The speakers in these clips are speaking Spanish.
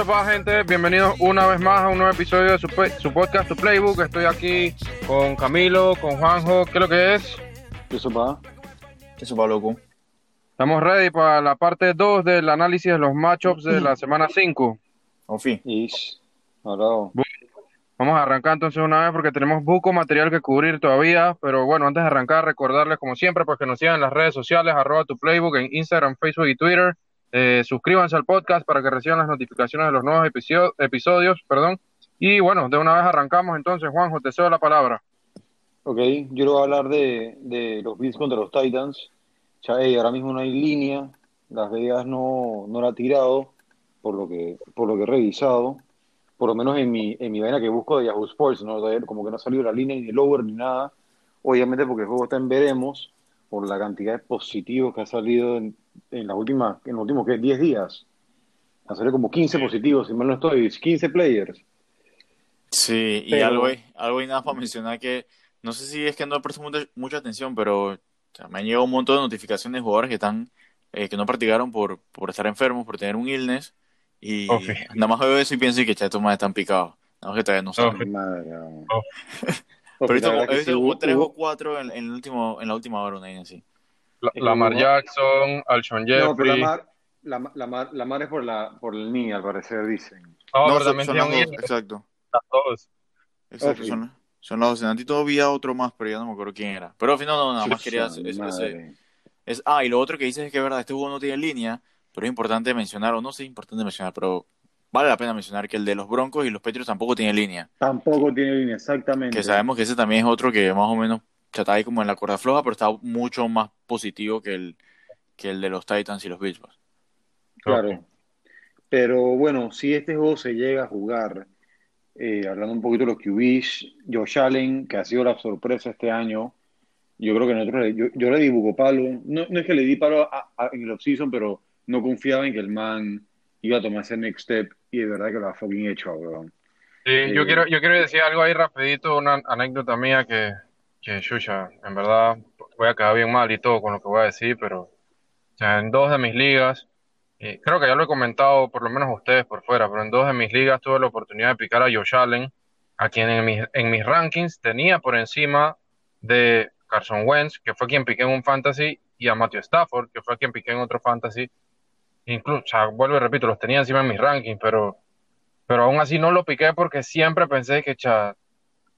eso va, gente. Bienvenidos una vez más a un nuevo episodio de su, su podcast, Tu Playbook. Estoy aquí con Camilo, con Juanjo. ¿Qué es lo que es? Eso va. Eso va, loco. Estamos ready para la parte 2 del análisis de los matchups de la semana 5. En fin. Vamos a arrancar entonces una vez porque tenemos buco material que cubrir todavía. Pero bueno, antes de arrancar, recordarles como siempre, pues que nos sigan en las redes sociales, arroba tu playbook en Instagram, Facebook y Twitter. Eh, suscríbanse al podcast para que reciban las notificaciones de los nuevos episodios. Perdón. Y bueno, de una vez arrancamos entonces, Juanjo, te cedo la palabra. Ok, yo le voy a hablar de, de los Bills contra los Titans. Ya, ahora mismo no hay línea, Las Vegas no, no la ha tirado, por lo que por lo que he revisado. Por lo menos en mi, en mi vaina que busco de Yahoo Sports, ¿no? como que no ha salido la línea ni el over ni nada. Obviamente porque el juego está en veremos, por la cantidad de positivos que ha salido en, en, la última, en los últimos ¿qué? 10 días. Han salido como 15 positivos, si mal no estoy, 15 players. Sí, y algo, algo y nada para mencionar que no sé si es que no presto mucha, mucha atención, pero me han llegado un montón de notificaciones de jugadores que están eh, que no practicaron por, por estar enfermos, por tener un illness. Y nada más veo eso y pienso que ya estos más están picados. Nada más que todavía no saben. Pero he visto, como tres o cuatro en, el último, en la última hora, una así. La, Lamar Jackson, Alshon Jeffrey. No, pero la Mar, la, Mar, la Mar es por, la, por el niño, al parecer, dicen. No, no son, son dos, exacto. Las dos. Exacto, son, son los dos. En todo vi a otro más, pero ya no me acuerdo quién era. Pero al final no, nada más quería... Ese, es, ah, y lo otro que dices es que es verdad, este juego no tiene línea, pero es importante mencionar, o no sé, es importante mencionar, pero vale la pena mencionar que el de los Broncos y los Patriots tampoco tiene línea. Tampoco tiene línea, exactamente. Que sabemos que ese también es otro que más o menos está ahí como en la cuerda floja, pero está mucho más positivo que el, que el de los Titans y los Bills. Pues. Claro. Pero bueno, si este juego se llega a jugar, eh, hablando un poquito de los QBs, Josh Allen, que ha sido la sorpresa este año, yo creo que nosotros, yo, yo le di buco palo, no, no, es que le di palo en el offseason, pero no confiaba en que el man iba a tomar ese next step y de verdad que lo ha fucking hecho, weón. Sí, yo, eh, quiero, yo quiero decir algo ahí rapidito, una anécdota mía que, que chucha, en verdad voy a quedar bien mal y todo con lo que voy a decir, pero en dos de mis ligas, creo que ya lo he comentado por lo menos a ustedes por fuera, pero en dos de mis ligas tuve la oportunidad de picar a Josh Allen, a quien en mis, en mis rankings tenía por encima de Carson Wentz, que fue quien piqué en un fantasy, y a Matthew Stafford, que fue quien piqué en otro fantasy. Incluso, vuelvo y repito, los tenía encima en mis rankings, pero, pero aún así no lo piqué porque siempre pensé que, cha,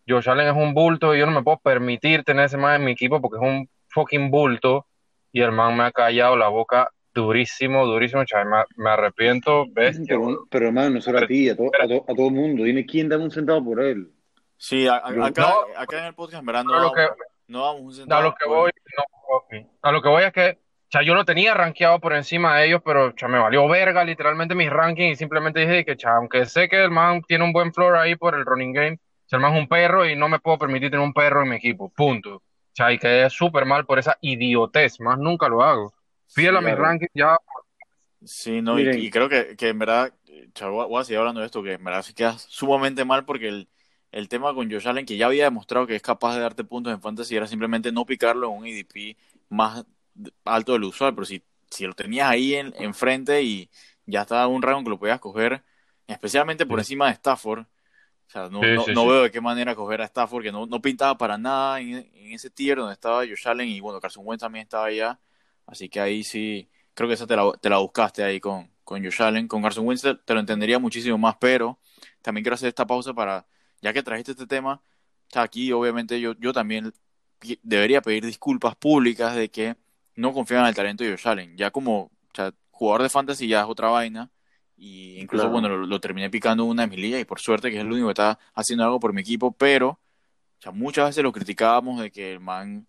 Josh Allen es un bulto y yo no me puedo permitir tener ese man en mi equipo porque es un fucking bulto y el man me ha callado la boca durísimo, durísimo, chaval, me, arrepiento, bestia. Pero, pero hermano, no solo a ti, a, a, todo el mundo, dime quién da un centavo por él. Sí, acá, acá en el podcast, en no, que, no damos un centavo. A lo que voy, no, a lo que voy es que sea, yo lo tenía rankeado por encima de ellos, pero cha, me valió verga literalmente mis rankings y simplemente dije que, cha, aunque sé que el man tiene un buen floor ahí por el running game, el man es un perro y no me puedo permitir tener un perro en mi equipo, punto. O sea, y quedé súper mal por esa idiotez, más nunca lo hago. Fiel a mis rankings ya. Sí, no, y, creo que, que en verdad, chavo, voy a seguir hablando de esto, que en verdad se queda sumamente mal porque el, el tema con Josh Allen, que ya había demostrado que es capaz de darte puntos en fantasy, era simplemente no picarlo en un ADP más alto del usual, pero si, si lo tenías ahí en, enfrente y ya estaba un rango que lo podías coger, especialmente por encima de Stafford, sea, no, no, veo de qué manera coger a Stafford, que no, no pintaba para nada en, ese tier donde estaba Josh Allen y bueno, Carson Wentz también estaba allá. Así que ahí sí, creo que esa te la, te la buscaste ahí con, con Josh Allen. Con Carson Wentz te, lo entendería muchísimo más, pero también quiero hacer esta pausa para, ya que trajiste este tema, aquí obviamente yo, yo también debería pedir disculpas públicas de que no confiaban en el talento de Josh Allen. Ya como jugador de fantasy ya es otra vaina y incluso, bueno, lo, terminé picando una de mis ligas y por suerte que es el único que está haciendo algo por mi equipo, pero ya muchas veces lo criticábamos de que el man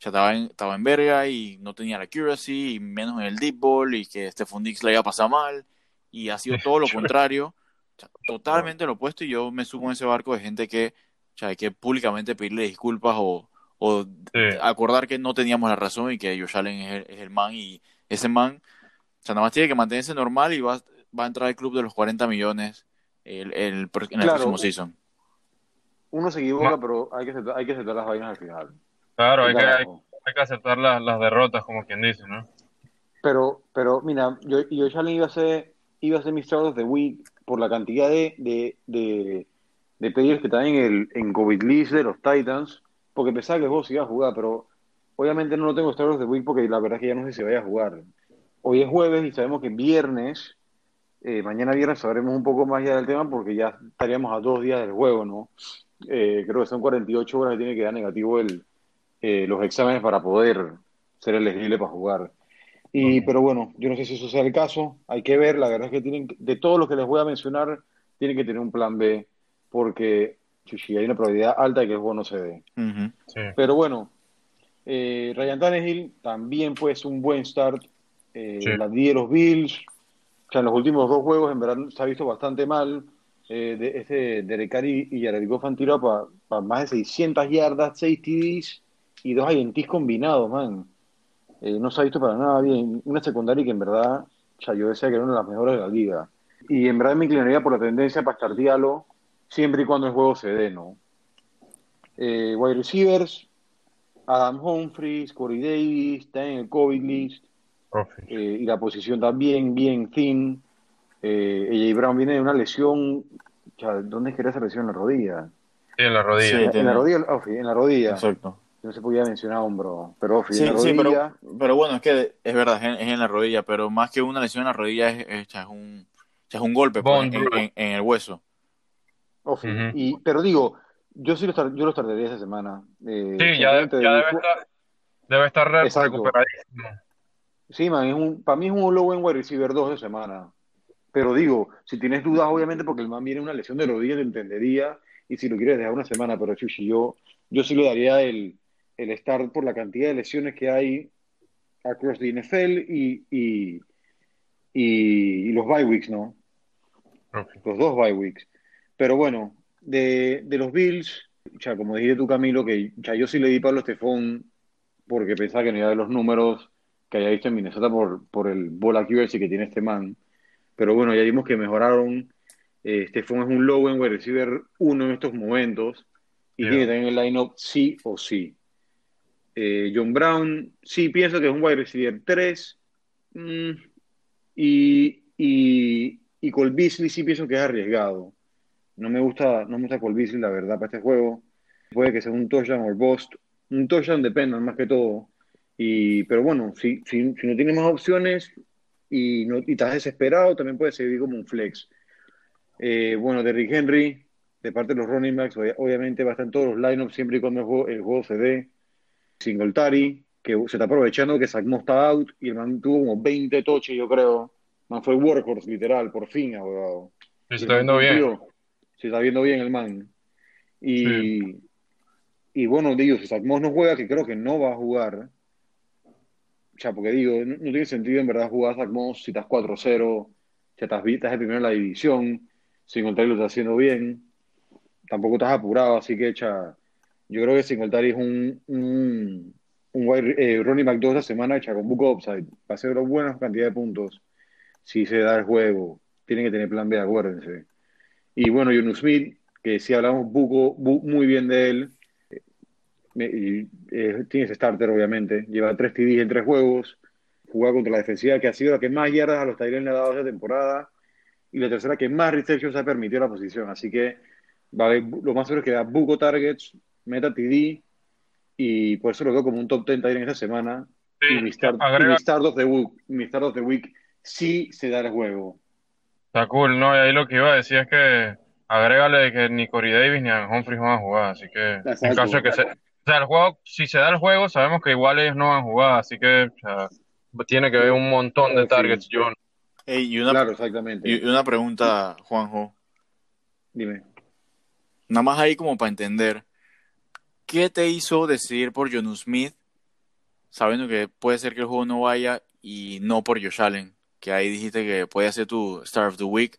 ya estaba en, estaba en verga y no tenía la accuracy y menos en el deep ball y que Stephon Dix le iba a pasar mal y ha sido todo lo contrario, totalmente lo opuesto y yo me subo en ese barco de gente que ya hay que públicamente pedirle disculpas o, o acordar que no teníamos la razón y que Josh Allen es el, es el man y ese man, o sea, nada más tiene que mantenerse normal y va, va a entrar al club de los 40 millones el, el, en el próximo season. Uno se equivoca, pero hay que, aceptar, hay que aceptar las vainas al final. Claro, hay que, hay, que, aceptar las, las derrotas, como quien dice, ¿no? Pero, pero mira, yo, yo ya iba a ser, iba a ser mi start of the week por la cantidad de, de, de, de players que están en el en COVID list de los Titans, porque pensaba que el juego se iba a jugar, pero obviamente no lo tengo Star de Week porque la verdad es que ya no sé si vaya a jugar. Hoy es jueves y sabemos que viernes, eh, mañana viernes sabremos un poco más ya del tema porque ya estaríamos a dos días del juego, ¿no? Eh, creo que son 48 horas que tiene que dar negativo el, eh, los exámenes para poder ser elegible para jugar. Y, Pero bueno, yo no sé si eso sea el caso, hay que ver, la verdad es que tienen, de todo lo que les voy a mencionar, tienen que tener un plan B, porque si hay una probabilidad alta de que el juego no se dé. Pero bueno, eh, Ryan Tannehill también fue un buen start. Eh, La di de los Bills, sea, en los últimos dos juegos en verdad se ha visto bastante mal. Eh, de, este Derek Carr y Goff han tirado para más de 600 yardas, 6 TDs y dos INTs combinados, man. Eh, no se ha visto para nada bien. Una secundaria que en verdad, o yo decía que era una de las mejores de la liga. Y en verdad me inclinaría por la tendencia para startearlo siempre y cuando el juego se dé, ¿no? Eh, wide receivers, Adam Humphries, Corey Davis, está en el COVID list. Eh, y la posición también bien thin. Eh, AJ Brown viene de una lesión. ¿Dónde es que era esa lesión? En la rodilla. Sí, en la rodilla. en, la rodilla en la rodilla. Exacto. No se podía mencionar hombro, pero en la rodilla. pero, bueno, es que es verdad, es en, la rodilla, pero más que una lesión en la rodilla es, es, un, es un golpe pues, en, el hueso. y, pero digo, yo sí lo, yo lo tardaría esa semana. Eh, sí, ya, debe, estar, debe estar recuperadísimo. Sí, man, es un, para mí es un low en wide receiver 2 de semana. Pero digo, si tienes dudas, obviamente, porque el man viene una lesión de rodilla, te entendería. Y si lo quieres dejar una semana, pero Chuchi, yo, yo sí le daría el, el estar por la cantidad de lesiones que hay across the NFL y, y, y, los bye weeks, ¿no? Los dos bye weeks. Pero bueno, de, de los Bills, ya como dijiste tú, Camilo, que ya yo sí le di Pablo Estefón porque pensaba que no iba a ver los números que haya visto en Minnesota por, por el ball accuracy que tiene este man. Pero bueno, ya vimos que mejoraron. Eh, Estefón es un low en wide receiver uno en estos momentos y tiene tener el lineup sí o sí. Eh, John Brown, sí pienso que es un wide receiver 3. Mm, y, y, y Cole Beasley sí pienso que es arriesgado. No me gusta, no me gusta Cole Beasley, la verdad, para este juego. Puede que sea un touchdown o bust. Un touchdown depende más que todo. Y, pero bueno, si, si, no tienes más opciones y, no, y estás desesperado, también puede servir como un flex. Eh, bueno, Derrick Henry, de parte de los running backs, obviamente va a estar en todos los lineups siempre y cuando el juego, el se dé. Singletary, que se está aprovechando que Sackmo está out y el man tuvo como 20 toches, yo creo. Man fue workhorse, literal, por fin, abogado. Se está viendo bien. Se está viendo bien el man. Y, y bueno, digo, si Sackmo no juega, que creo que no va a jugar. O sea, porque digo, no, tiene sentido en verdad jugar a si estás 4-0, si estás, estás el primero en la división, Singletary lo está haciendo bien, tampoco estás apurado, así que echa yo creo que Singletary es un, un, un eh, Ronnie McDowell esta semana hecha con Book Upside. Va a ser una buena cantidad de puntos si se da el juego. Tienen que tener plan B, acuérdense. Y bueno, Jonu Smith, que si hablamos Buco, muy bien de él, eh, tiene ese starter, obviamente. Lleva tres TDs en tres juegos. Juega contra la defensiva que ha sido la que más yardas a los Tyrants le ha dado esta temporada. Y la tercera que más receptions ha permitido la posición. Así que va a lo más seguro es que da Buco targets, meta TD y por eso lo veo como un top 10 en esta semana. y mi start, of the week, mi start of the week sí se da el juego. Está cool, ¿no? Y ahí lo que iba a decir es que agrégale que ni Corey Davis ni Humphries van a jugar, así que en caso de que se, o sea, el juego, si se da el juego, sabemos que igual ellos no van a jugar, así que tiene que haber un montón de targets, John. y una, claro, exactamente. Y una pregunta, Juanjo. Dime. Nada más ahí como para entender. ¿Qué te hizo decidir por Jonu Smith, sabiendo que puede ser que el juego no vaya y no por Josh Allen? Que ahí dijiste que podía ser tu Star of the Week,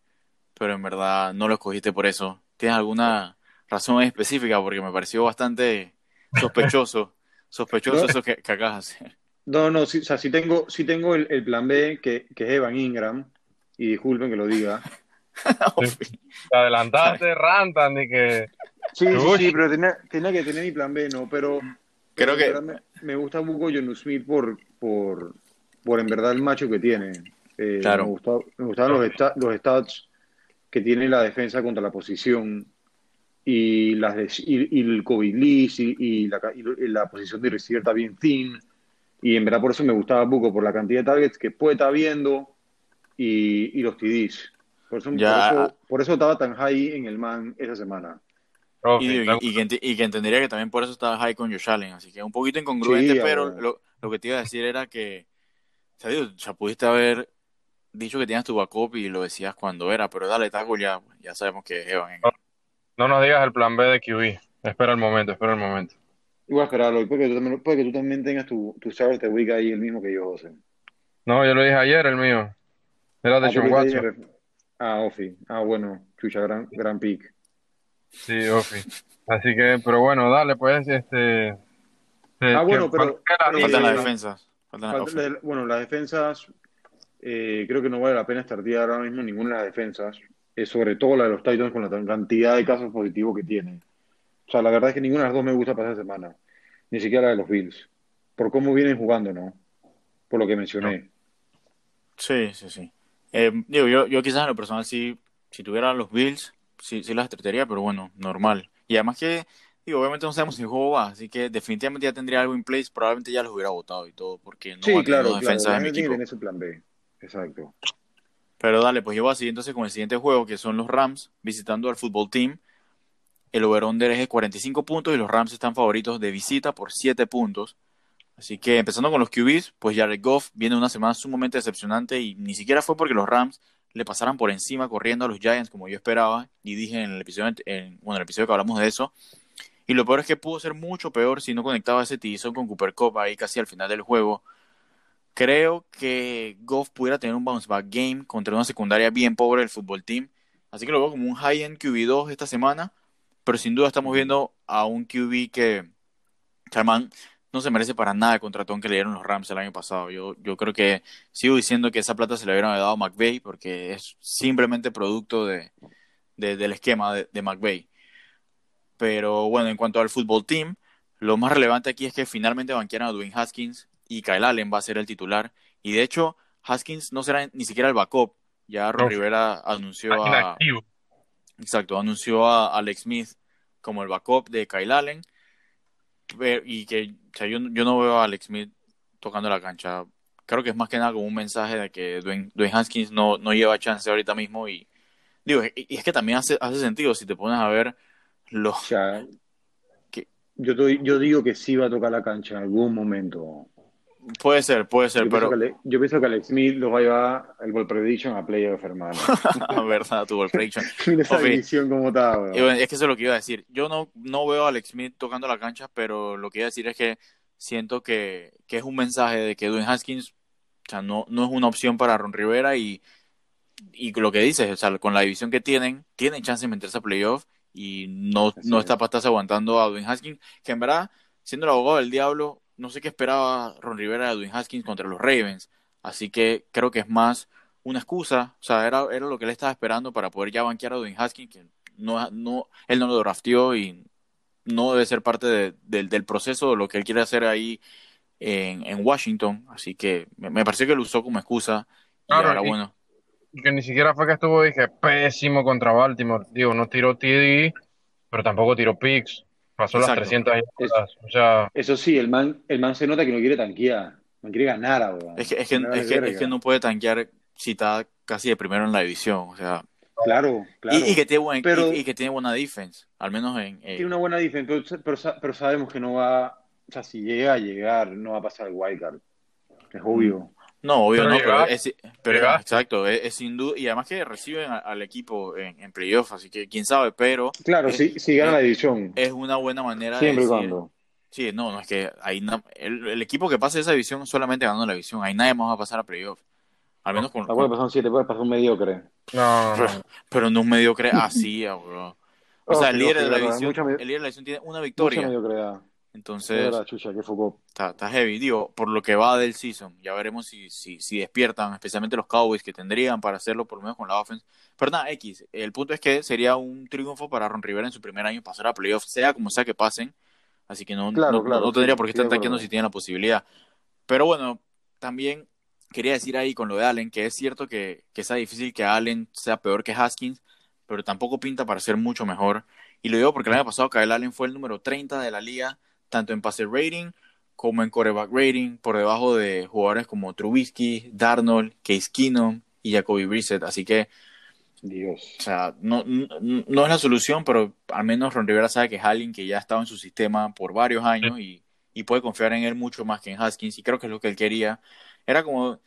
pero en verdad no lo escogiste por eso. ¿Tienes alguna razón específica? Porque me pareció bastante sospechoso, sospechoso eso que, acabas de hacer. No, no, sí, o sea, sí tengo, sí tengo el, plan B, que, que, es Evan Ingram, y disculpen que lo diga. Te adelantaste, Rantan, y que Sí, sí, pero tenía, que tener mi plan B, ¿no? Pero creo que me, gusta un poco John Smith por, por, por en verdad el macho que tiene. Eh, claro. Me, gustaban los, los stats que tiene la defensa contra la posición y, las y, el COVID list y, la, la, posición de receiver está bien thin. Y en verdad por eso me gustaba Buco, por la cantidad de targets que puede estar viendo y, los TDs. Por eso, por eso, estaba tan high en el man esa semana. y, que, entendería que también por eso estaba high con Josh Allen. Así que un poquito incongruente, pero lo, lo, que te iba a decir era que, o sea, pudiste haber dicho que tenías tu backup y lo decías cuando era, pero dale, taco ya, ya sabemos que Evan. No, nos digas el plan B de QB. Espera el momento, espera el momento. Voy a esperarlo, puede que tú también, puede que tú también tengas tu, tu de week ahí el mismo que yo, José. No, yo lo dije ayer, el mío. Era de ah, John Watson. Ah, Ofi. Ah, bueno, chucha, gran, gran pick. Sí, Ofi. Así que, pero bueno, dale, pues, este... ah, bueno, pero... Faltan las defensas. bueno, las defensas, eh, creo que no vale la pena estar ahora mismo ninguna de las defensas, eh, sobre todo la de los Titans con la cantidad de casos positivos que tiene. O sea, la verdad es que ninguna de las dos me gusta esta semana, ni siquiera la de los Bills, por cómo vienen jugando, ¿no? Por lo que mencioné. Sí, sí, sí. Eh, digo, yo, yo quizás en lo personal sí, si tuviera los Bills, sí, sí las trataría, pero bueno, normal. Y además que, digo, obviamente no sabemos si el juego va, así que definitivamente ya tendría algo en place, probablemente ya los hubiera votado y todo, porque no sí, claro, defensa de mi equipo. ese plan B. Exacto. Pero dale, pues yo voy a seguir entonces con el siguiente juego, que son los Rams visitando al fútbol team. El over-under es de 45 puntos y los Rams están favoritos de visita por 7 puntos. Así que empezando con los QBs, pues Jared Goff viene una semana sumamente decepcionante y ni siquiera fue porque los Rams le pasaran por encima corriendo a los Giants como yo esperaba y dije en el episodio, en, el episodio que hablamos de eso. Y lo peor es que pudo ser mucho peor si no conectaba ese tizón con Cooper Cup ahí casi al final del juego. Creo que Goff pudiera tener un bounce back game contra una secundaria bien pobre del fútbol team. Así que lo veo como un high-end QB2 esta semana. Pero sin duda estamos viendo a un QB que Charman no se merece para nada el contratón que le dieron los Rams el año pasado. Yo, yo creo que sigo diciendo que esa plata se le hubieran dado a McVay porque es simplemente producto de, del esquema de, de McVay. Pero bueno, en cuanto al fútbol team, lo más relevante aquí es que finalmente banquearon a Dwayne Haskins y Kyle Allen va a ser el titular. Y de hecho, Haskins no será ni siquiera el backup. Ya Ron Rivera anunció a. Exacto, anunció a Alex Smith como el backup de Kyle Allen. Y que o sea, yo, yo no veo a Alex Smith tocando la cancha. Creo que es más que nada como un mensaje de que Dwayne, Haskins no, no lleva chance ahorita mismo. Y digo, y es que también hace, hace sentido si te pones a ver los. yo, yo digo que sí va a tocar la cancha en algún momento. Puede ser, puede ser, pero. yo pienso que Alex Smith lo va a llevar el Ball Prediction a Playoff, hermano. verdad, tu Ball Prediction. esa división como está, Es que eso es lo que iba a decir. Yo no, no veo a Alex Smith tocando la cancha, pero lo que iba a decir es que siento que, que es un mensaje de que Dwayne Haskins o sea, no, no es una opción para Ron Rivera y, y lo que dices, o sea, con la división que tienen, tienen chance de meterse a playoff y no, no está para estarse aguantando a Dwayne Haskins, que en verdad, siendo el abogado del diablo, no sé qué esperaba Ron Rivera de Dwayne Haskins contra los Ravens. Así que creo que es más una excusa. O sea, era, era lo que él estaba esperando para poder ya banquear a Dwayne Haskins, que no, no, él no lo drafteó y no debe ser parte del proceso de lo que él quiere hacer ahí en, en Washington. Así que me, me, pareció que lo usó como excusa. Y ahora, bueno. Que ni siquiera fue que estuvo, dije, pésimo contra Baltimore. Digo, no tiró TD, pero tampoco tiró picks. Pasó las 300 o sea... Eso sí, el man, el man se nota que no quiere tanquear, no quiere ganar, Es que, es, que, es, que, no puede tanquear si está casi de primero en la división, o sea... Claro, claro. Y, que, tiene y, que tiene buena defense, al menos en... Tiene una buena defense, pero, pero, sabemos que no va... O sea, si llega a llegar, no va a pasar el wildcard. Es obvio. No, obvio no, pero, exacto, es, sin duda, y además que reciben al equipo en, en playoff, así que quién sabe, pero... Claro, si, si gana la división. Es una buena manera Siempre de... Siempre cuando. Sí, no, no, es que hay el, equipo que pase esa división solamente ganando la división, ahí nadie más va a pasar a playoff. Al menos con... puede pasar un 7, puede pasar un mediocre. No, pero, no un mediocre así, bro. O sea, el líder, de la división, el líder de la división tiene una victoria. Mucha mediocridad. Entonces, está, heavy, digo, por lo que va del season. Ya veremos si, si, si, despiertan, especialmente los Cowboys, que tendrían para hacerlo por lo menos con la offense. Pero nada, X. El punto es que sería un triunfo para Ron Rivera en su primer año pasar a playoffs, sea como sea que pasen. Así que no, no, tendría por qué estar tanqueando si tienen la posibilidad. Pero bueno, también quería decir ahí con lo de Allen, que es cierto que, que sea difícil que Allen sea peor que Haskins, pero tampoco pinta para ser mucho mejor. Y lo digo porque el año pasado Kyle Allen fue el número 30 de la liga, tanto en pase rating como en quarterback rating, por debajo de jugadores como Trubisky, Darnold, Case Keenum y Jacoby Brissett. Así que, Dios. O sea, no, no, es la solución, pero al menos Ron Rivera sabe que es alguien que ya ha estado en su sistema por varios años y, y puede confiar en él mucho más que en Haskins. Y creo que es lo que él quería. Era como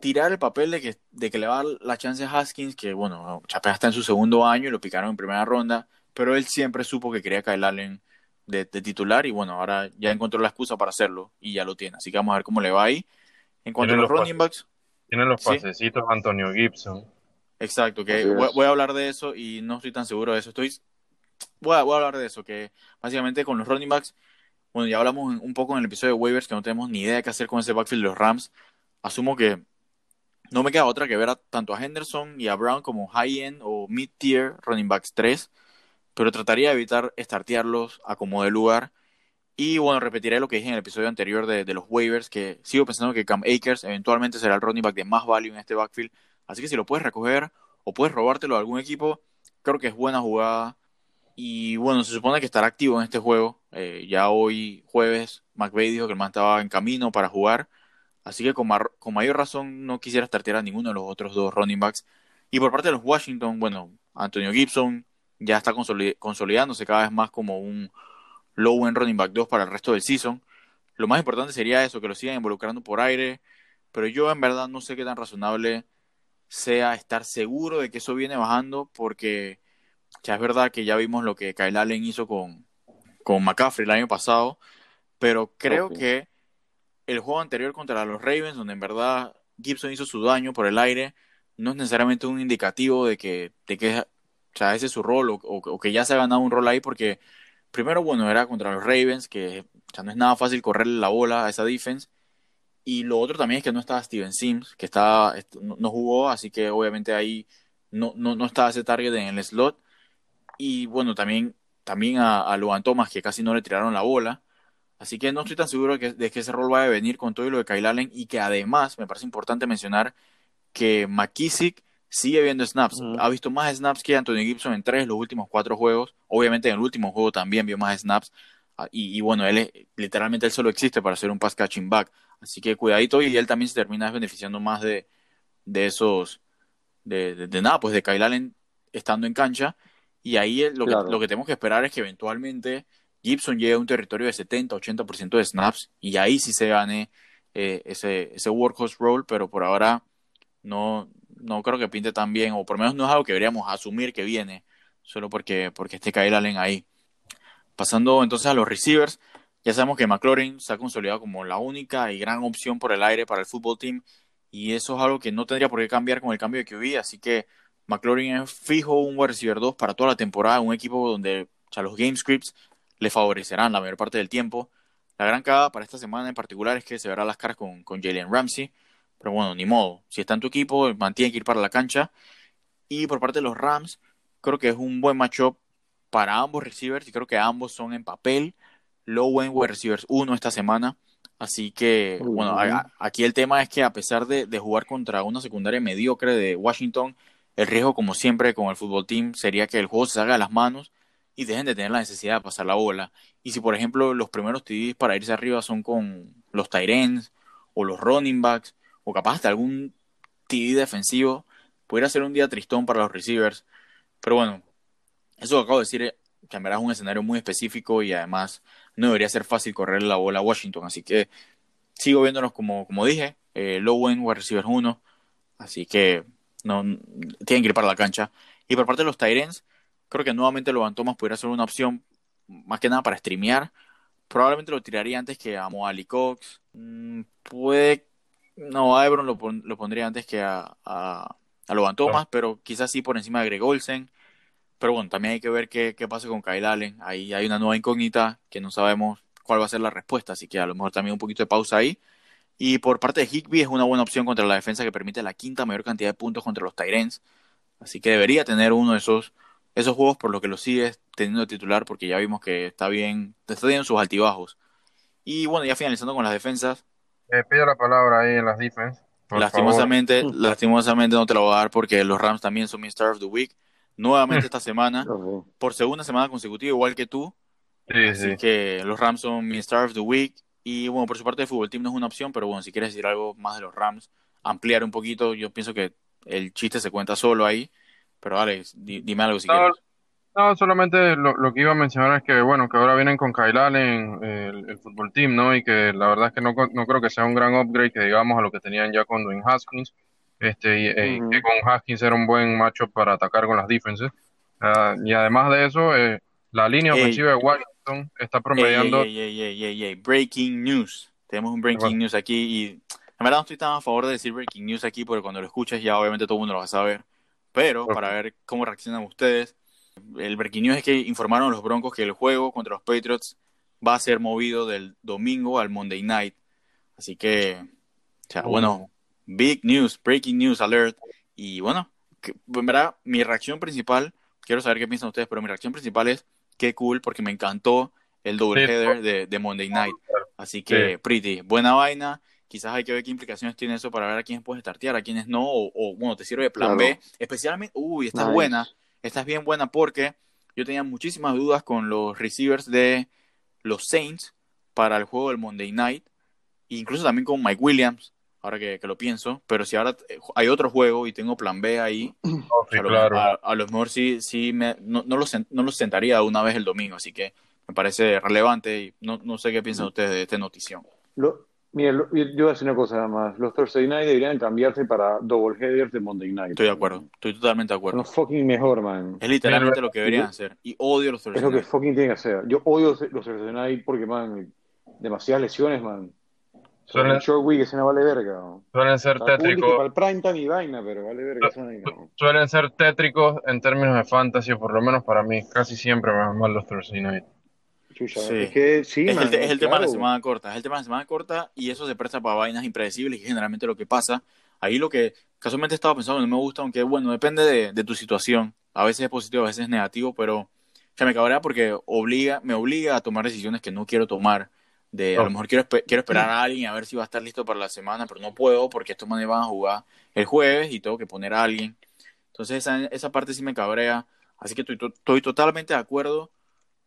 tirar el papel de que, de que le va a dar la chance a Haskins, que bueno, Chapea está en su segundo año y lo picaron en primera ronda, pero él siempre supo que quería Kyle Allen de, titular y bueno, ahora ya encontró la excusa para hacerlo y ya lo tiene. Así que vamos a ver cómo le va ahí. En cuanto a los, running backs. Tienen los pasecitos Antonio Gibson. Exacto, que voy, a hablar de eso y no estoy tan seguro de eso. Estoy voy a, voy a hablar de eso, que básicamente con los running backs, bueno, ya hablamos un poco en el episodio de waivers que no tenemos ni idea de qué hacer con ese backfield de los Rams. Asumo que no me queda otra que ver a, tanto a Henderson y a Brown como high-end o mid-tier running backs 3, pero trataría de evitar startearlos a como de lugar. Y bueno, repetiré lo que dije en el episodio anterior de, los waivers, que sigo pensando que Cam Akers eventualmente será el running back de más value en este backfield. Así que si lo puedes recoger o puedes robártelo a algún equipo, creo que es buena jugada. Y bueno, se supone que estará activo en este juego. Eh, ya hoy jueves, McVeigh dijo que el man estaba en camino para jugar. Así que con, mayor razón no quisiera startear a ninguno de los otros dos running backs. Y por parte de los Washington, bueno, Antonio Gibson ya está consolidándose cada vez más como un low end running back 2 para el resto del season. Lo más importante sería eso, que lo sigan involucrando por aire. Pero yo en verdad no sé qué tan razonable sea estar seguro de que eso viene bajando porque ya es verdad que ya vimos lo que Kyle Allen hizo con, con McCaffrey el año pasado, pero creo que el juego anterior contra los Ravens, donde en verdad Gibson hizo su daño por el aire, no es necesariamente un indicativo de que, de que o sea, ese es su rol o, que ya se ha ganado un rol ahí porque primero, bueno, era contra los Ravens, que ya no es nada fácil correrle la bola a esa defense. Y lo otro también es que no estaba Steven Sims, que está, no, jugó, así que obviamente ahí no, no, no estaba ese target en el slot. Y bueno, también, también a, a Logan Thomas, que casi no le tiraron la bola. Así que no estoy tan seguro de que, ese rol vaya a venir con todo lo de Kyle Allen y que además me parece importante mencionar que McKissick sigue viendo snaps. Ha visto más snaps que Anthony Gibson en tres de los últimos cuatro juegos. Obviamente en el último juego también vio más snaps. Ah, y, bueno, él literalmente él solo existe para ser un pass catching back. Así que cuidadito y él también se termina beneficiando más de, de esos, de, de, nada, pues de Kyle Allen estando en cancha. Y ahí lo, que, lo que tenemos que esperar es que eventualmente Gibson llega a un territorio de 70-80% de snaps y ahí sí se gane eh, ese, ese workhorse role, pero por ahora no, no creo que pinte tan bien, o por lo menos no es algo que deberíamos asumir que viene, solo porque, porque esté Kyle Allen ahí. Pasando entonces a los receivers, ya sabemos que McLaurin se ha consolidado como la única y gran opción por el aire para el fútbol team, y eso es algo que no tendría por qué cambiar con el cambio de QB, así que McLaurin es fijo un wide receiver 2 para toda la temporada, un equipo donde o los game scripts le favorecerán la mayor parte del tiempo. La gran cagada para esta semana en particular es que se verá las caras con, con Jalen Ramsey. Pero bueno, ni modo. Si está en tu equipo, mantiene que ir para la cancha. Y por parte de los Rams, creo que es un buen matchup para ambos receivers. Y creo que ambos son en papel low end wide receivers 1 esta semana. Así que, bueno, aquí el tema es que a pesar de, de, jugar contra una secundaria mediocre de Washington, el riesgo, como siempre, con el fútbol team sería que el juego se salga de las manos y dejen de tener la necesidad de pasar la bola. Y si, por ejemplo, los primeros TDs para irse arriba son con los Tyrens o los running backs o capaz de algún TD defensivo, pudiera ser un día tristón para los receivers. Pero bueno, eso que acabo de decir verdad es un escenario muy específico y además no debería ser fácil correr la bola a Washington. Así que sigo viéndonos como, como dije, eh, low end wide receiver 1. Así que no tienen que ir para la cancha. Y por parte de los Tyrens, Creo que nuevamente Logan Thomas podría ser una opción más que nada para streamear. Probablemente lo tiraría antes que a Moali Cox. Mm, puede. No, a Ebron lo, pondría antes que a, a, Logan Thomas, pero quizás sí por encima de Greg Olsen. Pero bueno, también hay que ver qué, qué pasa con Kyle Allen. Ahí hay una nueva incógnita que no sabemos cuál va a ser la respuesta, así que a lo mejor también un poquito de pausa ahí. Y por parte de Higby es una buena opción contra la defensa que permite la quinta mayor cantidad de puntos contra los Tyrens. Así que debería tener uno de esos esos juegos por lo que lo sigues teniendo titular porque ya vimos que está bien, está teniendo sus altibajos. Y bueno, ya finalizando con las defensas. Eh, pido la palabra ahí en las defensas. Lastimosamente, lastimosamente no te la voy a dar porque los Rams también son mi Star of the Week. nuevamente esta semana, por segunda semana consecutiva, igual que tú. Así que los Rams son mi Star of the Week. Y bueno, por su parte, el fútbol team no es una opción, pero bueno, si quieres decir algo más de los Rams, ampliar un poquito, yo pienso que el chiste se cuenta solo ahí. Pero Alex, dime algo si quieres. No, solamente lo, que iba a mencionar es que, bueno, que ahora vienen con Kyle Allen, el, fútbol team, ¿no? Y que la verdad es que no, no creo que sea un gran upgrade que digamos a lo que tenían ya con Dwayne Haskins. Este, y, eh, que con Haskins era un buen macho para atacar con las defenses. Ah, y además de eso, eh, la línea ofensiva de Washington está promediando. breaking news. Tenemos un breaking news aquí y en verdad no estoy tan a favor de decir breaking news aquí porque cuando lo escuchas ya obviamente todo el mundo lo va a saber. Pero para ver cómo reaccionan ustedes, el breaking news es que informaron los Broncos que el juego contra los Patriots va a ser movido del domingo al Monday Night. Así que, o sea, bueno, big news, breaking news alert. Y bueno, en verdad, mi reacción principal, quiero saber qué piensan ustedes, pero mi reacción principal es qué cool, porque me encantó el double header de, Monday Night. Así que, pretty, buena vaina. Quizás hay que ver qué implicaciones tiene eso para ver a quiénes puedes startear, a quiénes no, o, bueno, te sirve de plan B. Especialmente, uy, esta es buena esta es bien buena porque yo tenía muchísimas dudas con los receivers de los Saints para el juego del Monday Night, incluso también con Mike Williams, ahora que, lo pienso, pero si ahora hay otro juego y tengo plan B ahí, a, lo, mejor sí, sí me, no, no, los, no los sentaría una vez el domingo, así que me parece relevante y no, no sé qué piensan ustedes de esta notición. Lo, Mira, yo voy a decir una cosa más. Los Thursday Night deberían cambiarse para double headers de Monday Night. Estoy de acuerdo, estoy totalmente de acuerdo. No fucking mejor, man. Es literalmente lo que deberían hacer. Y odio los Thursday Night. Es lo que fucking tienen que hacer. Yo odio los Thursday Night porque, man, demasiadas lesiones, man. Suelen, short week se no vale verga. Suelen ser tétricos. Para el prime time y vaina, pero vale verga. Suelen ser tétricos en términos de fantasy, por lo menos para mí. Casi siempre me van mal los Thursday Night. Es que sí, es, el, tema de la semana corta, es el tema de la semana corta y eso se presta para vainas impredecibles y generalmente lo que pasa, ahí lo que casualmente estaba pensando no me gusta, aunque bueno, depende de, tu situación, a veces es positivo, a veces es negativo, pero ya me cabrea porque obliga, me obliga a tomar decisiones que no quiero tomar, de a lo mejor quiero, quiero esperar a alguien a ver si va a estar listo para la semana, pero no puedo porque estos manes van a jugar el jueves y tengo que poner a alguien, entonces esa, esa parte sí me cabrea, así que estoy, estoy totalmente de acuerdo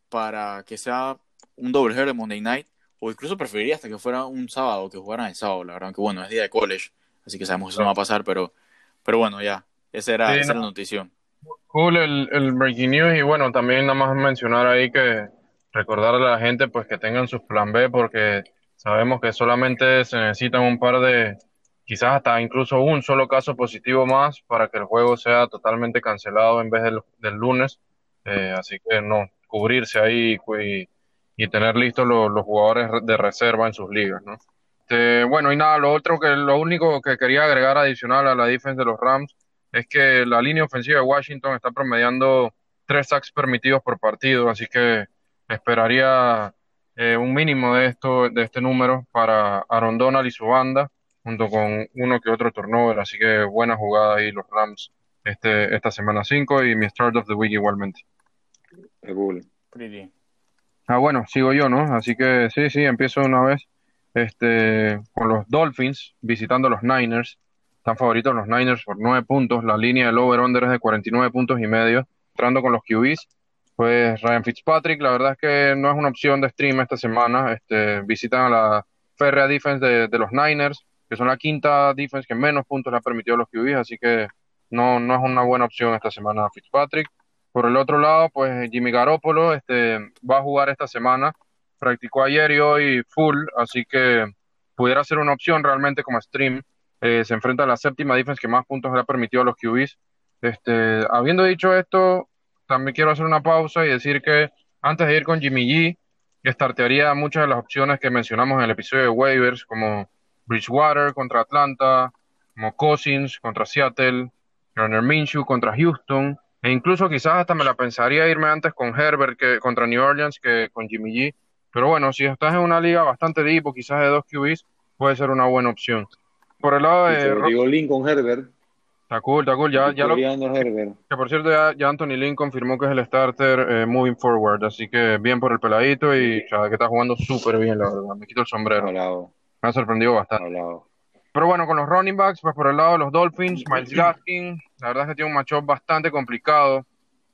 para que sea un doble de Monday Night, o incluso preferiría hasta que fuera un sábado, que jugaran el sábado, la verdad, que bueno, es día de college, así que sabemos que eso no va a pasar, pero, pero bueno, ya, esa era, la noticia. Cool el, el, breaking news y bueno, también nada más mencionar ahí que recordar a la gente pues que tengan sus plan B porque sabemos que solamente se necesitan un par de, quizás hasta incluso un solo caso positivo más para que el juego sea totalmente cancelado en vez del, del lunes. Eh, así que no, cubrirse ahí y, tener listos los, jugadores de reserva en sus ligas, ¿no? Este, bueno, y nada, lo otro que lo único que quería agregar adicional a la defensa de los Rams es que la línea ofensiva de Washington está promediando tres sacks permitidos por partido, así que esperaría eh, un mínimo de esto, de este número para Aaron Donald y su banda, junto con uno que otro turnover, así que buena jugada ahí los Rams este, esta semana 5 y mi start of the week igualmente. Ah, bueno, sigo yo, ¿no? Así que sí, sí, empiezo una vez este, con los Dolphins visitando los Niners. Están favoritos los Niners por nueve puntos. La línea del over-under es de 49 puntos y medio. Entrando con los QBs, pues Ryan Fitzpatrick, la verdad es que no es una opción de stream esta semana. Este, visitan a la férrea defense de, de los Niners, que son la quinta defense que menos puntos le ha permitido a los QBs, así que no, no es una buena opción esta semana Fitzpatrick. Por el otro lado, pues Jimmy Garoppolo este, va a jugar esta semana. Practicó ayer y hoy full, así que pudiera ser una opción realmente como stream. Eh, se enfrenta a la séptima defense que más puntos le ha permitido a los QBs. Este, habiendo dicho esto, también quiero hacer una pausa y decir que antes de ir con Jimmy G, startearía muchas de las opciones que mencionamos en el episodio de waivers, como Bridgewater contra Atlanta, como Cousins contra Seattle, Runner Minshew contra Houston, e incluso quizás hasta me la pensaría irme antes con Herbert que contra New Orleans que con Jimmy G. Pero bueno, si estás en una liga bastante deep o quizás de dos QBs, puede ser una buena opción. Por el lado de... Digo Link con Herbert. Está cool, está cool. Ya, ya lo, que por cierto, ya, Anthony Lynn confirmó que es el starter eh, moving forward. Así que bien por el peladito y que está jugando súper bien, la verdad. Me quito el sombrero. Me ha sorprendido bastante. Pero bueno, con los running backs, pues por el lado de los Dolphins, Miles Gaskin, la verdad es que tiene un matchup bastante complicado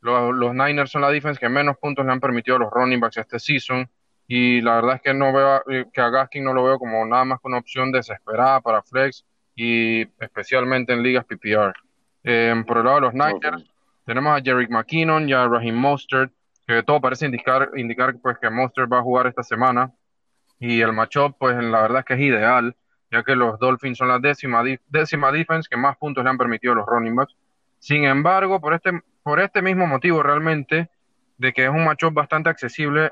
los, los, Niners son la defense que menos puntos le han permitido a los running backs este season. Y la verdad es que no veo eh, que a Gaskin no lo veo como nada más que una opción desesperada para flex y especialmente en ligas PPR. Eh, por el lado de los Niners, tenemos a Jerick McKinnon y a Raheem Mostert, que todo parece indicar, indicar pues, que Mostert va a jugar esta semana. Y el matchup, pues la verdad es que es ideal, ya que los Dolphins son la décima, décima defense que más puntos le han permitido los running backs. Sin embargo, por este, por este mismo motivo realmente, de que es un matchup bastante accesible,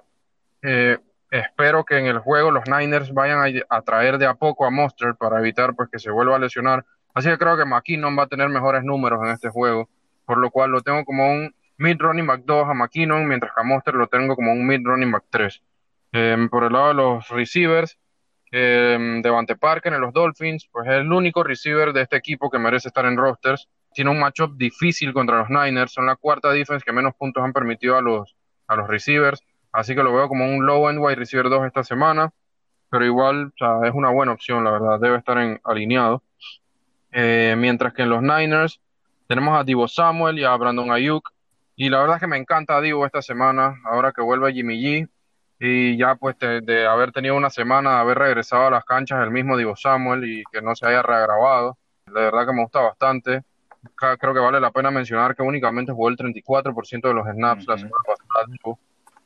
eh, espero que en el juego los Niners vayan a, traer de a poco a Mostert para evitar pues que se vuelva a lesionar. Así que creo que McKinnon va a tener mejores números en este juego, por lo cual lo tengo como un mid running back 2 a McKinnon, mientras que a Mostert lo tengo como un mid running back 3. Em, por el lado de los receivers, eh, Devante Parker en los Dolphins, pues es el único receiver de este equipo que merece estar en rosters. Tiene un matchup difícil contra los Niners, son la cuarta defense que menos puntos han permitido a los, a los receivers, así que lo veo como un low end wide receiver 2 esta semana, pero igual es una buena opción, la verdad, debe estar en, alineado. Eh, mientras que en los Niners tenemos a Divo Samuel y a Brandon Ayuk, y la verdad es que me encanta Divo esta semana, ahora que vuelve Jimmy G, y ya pues de, haber tenido una semana, de haber regresado a las canchas el mismo Divo Samuel y que no se haya regrabado, la verdad que me gusta bastante. Creo que vale la pena mencionar que únicamente jugó el 34% de los snaps la semana pasada.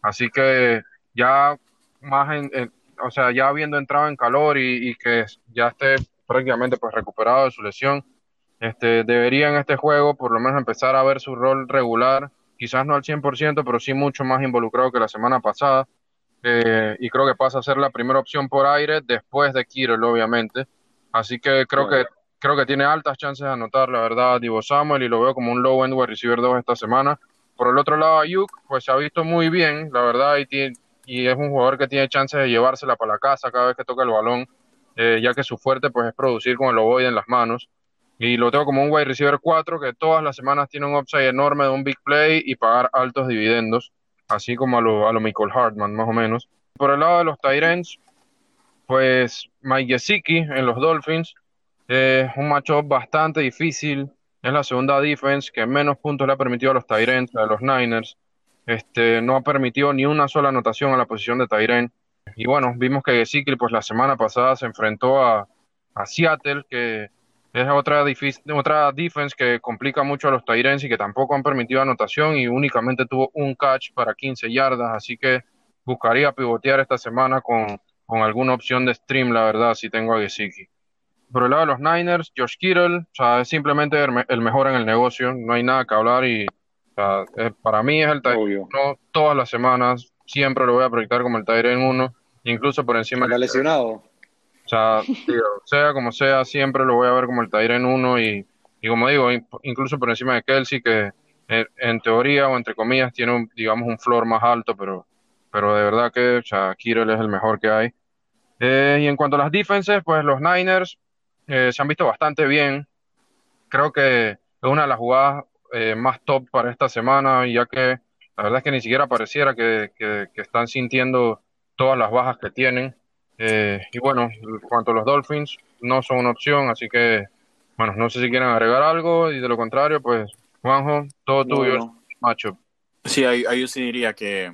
Así que ya más en, o sea, ya habiendo entrado en calor y, y, que ya esté prácticamente pues recuperado de su lesión, este, debería en este juego por lo menos empezar a ver su rol regular, quizás no al 100%, pero sí mucho más involucrado que la semana pasada eh, y creo que pasa a ser la primera opción por aire después de Kirill, obviamente. Así que creo que creo que tiene altas chances de anotar, la verdad, Divo Samuel, y lo veo como un low end wide receiver 2 esta semana. Por el otro lado, Ayuk, pues se ha visto muy bien, la verdad, y, tiene, y es un jugador que tiene chances de llevársela para la casa cada vez que toca el balón, eh, ya que su fuerte pues es producir con el ovoide en las manos. Y lo tengo como un wide receiver 4 que todas las semanas tiene un upside enorme de un big play y pagar altos dividendos así como a lo, a lo Michael Hartman, más o menos. Por el lado de los Tyrants, pues Mike Gesicki en los Dolphins, es un matchup bastante difícil. Es la segunda defense que menos puntos le ha permitido a los Tyrants, a los Niners. Este, no ha permitido ni una sola anotación a la posición de Tyrant. Y bueno, vimos que Gesicki pues la semana pasada se enfrentó a, a Seattle, que es otra, otra defense que complica mucho a los Tyrens y que tampoco han permitido anotación y únicamente tuvo un catch para 15 yardas, así que buscaría pivotear esta semana con, con alguna opción de stream, la verdad, si tengo a Gesicki. Por el lado de los Niners, Josh Kittle, o sea, es simplemente el, mejor en el negocio, no hay nada que hablar y para mí es el Tyrant uno todas las semanas, siempre lo voy a proyectar como el Tyrant 1, incluso por encima... ¿Está lesionado? Sea, como sea, siempre lo voy a ver como el en uno y, y como digo, incluso por encima de Kelsey, que en, teoría o entre comillas tiene, un, digamos, un floor más alto, pero, pero de verdad que, o es el mejor que hay. Eh, y en cuanto a las defenses, pues los Niners eh, se han visto bastante bien. Creo que es una de las jugadas eh, más top para esta semana, ya que la verdad es que ni siquiera pareciera que, que están sintiendo todas las bajas que tienen. Eh, y bueno, en cuanto a los Dolphins, no son una opción, así que, bueno, no sé si quieren agregar algo y de lo contrario, pues, Juanjo, todo tuyo, macho. Sí, ahí, yo sí diría que,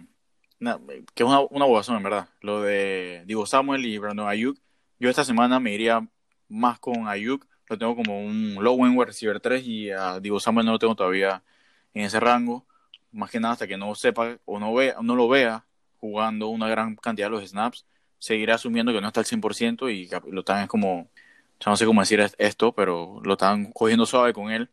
que es una, una en verdad. Lo de Divo Samuel y Brandon Ayuk. Yo esta semana me iría más con Ayuk, lo tengo como un low end receiver 3 y a Divo Samuel no lo tengo todavía en ese rango. Más que nada hasta que no sepa o no, vea, no lo vea jugando una gran cantidad de los snaps seguirá asumiendo que no está al 100% y lo están como, no sé cómo decir esto, pero lo están cogiendo suave con él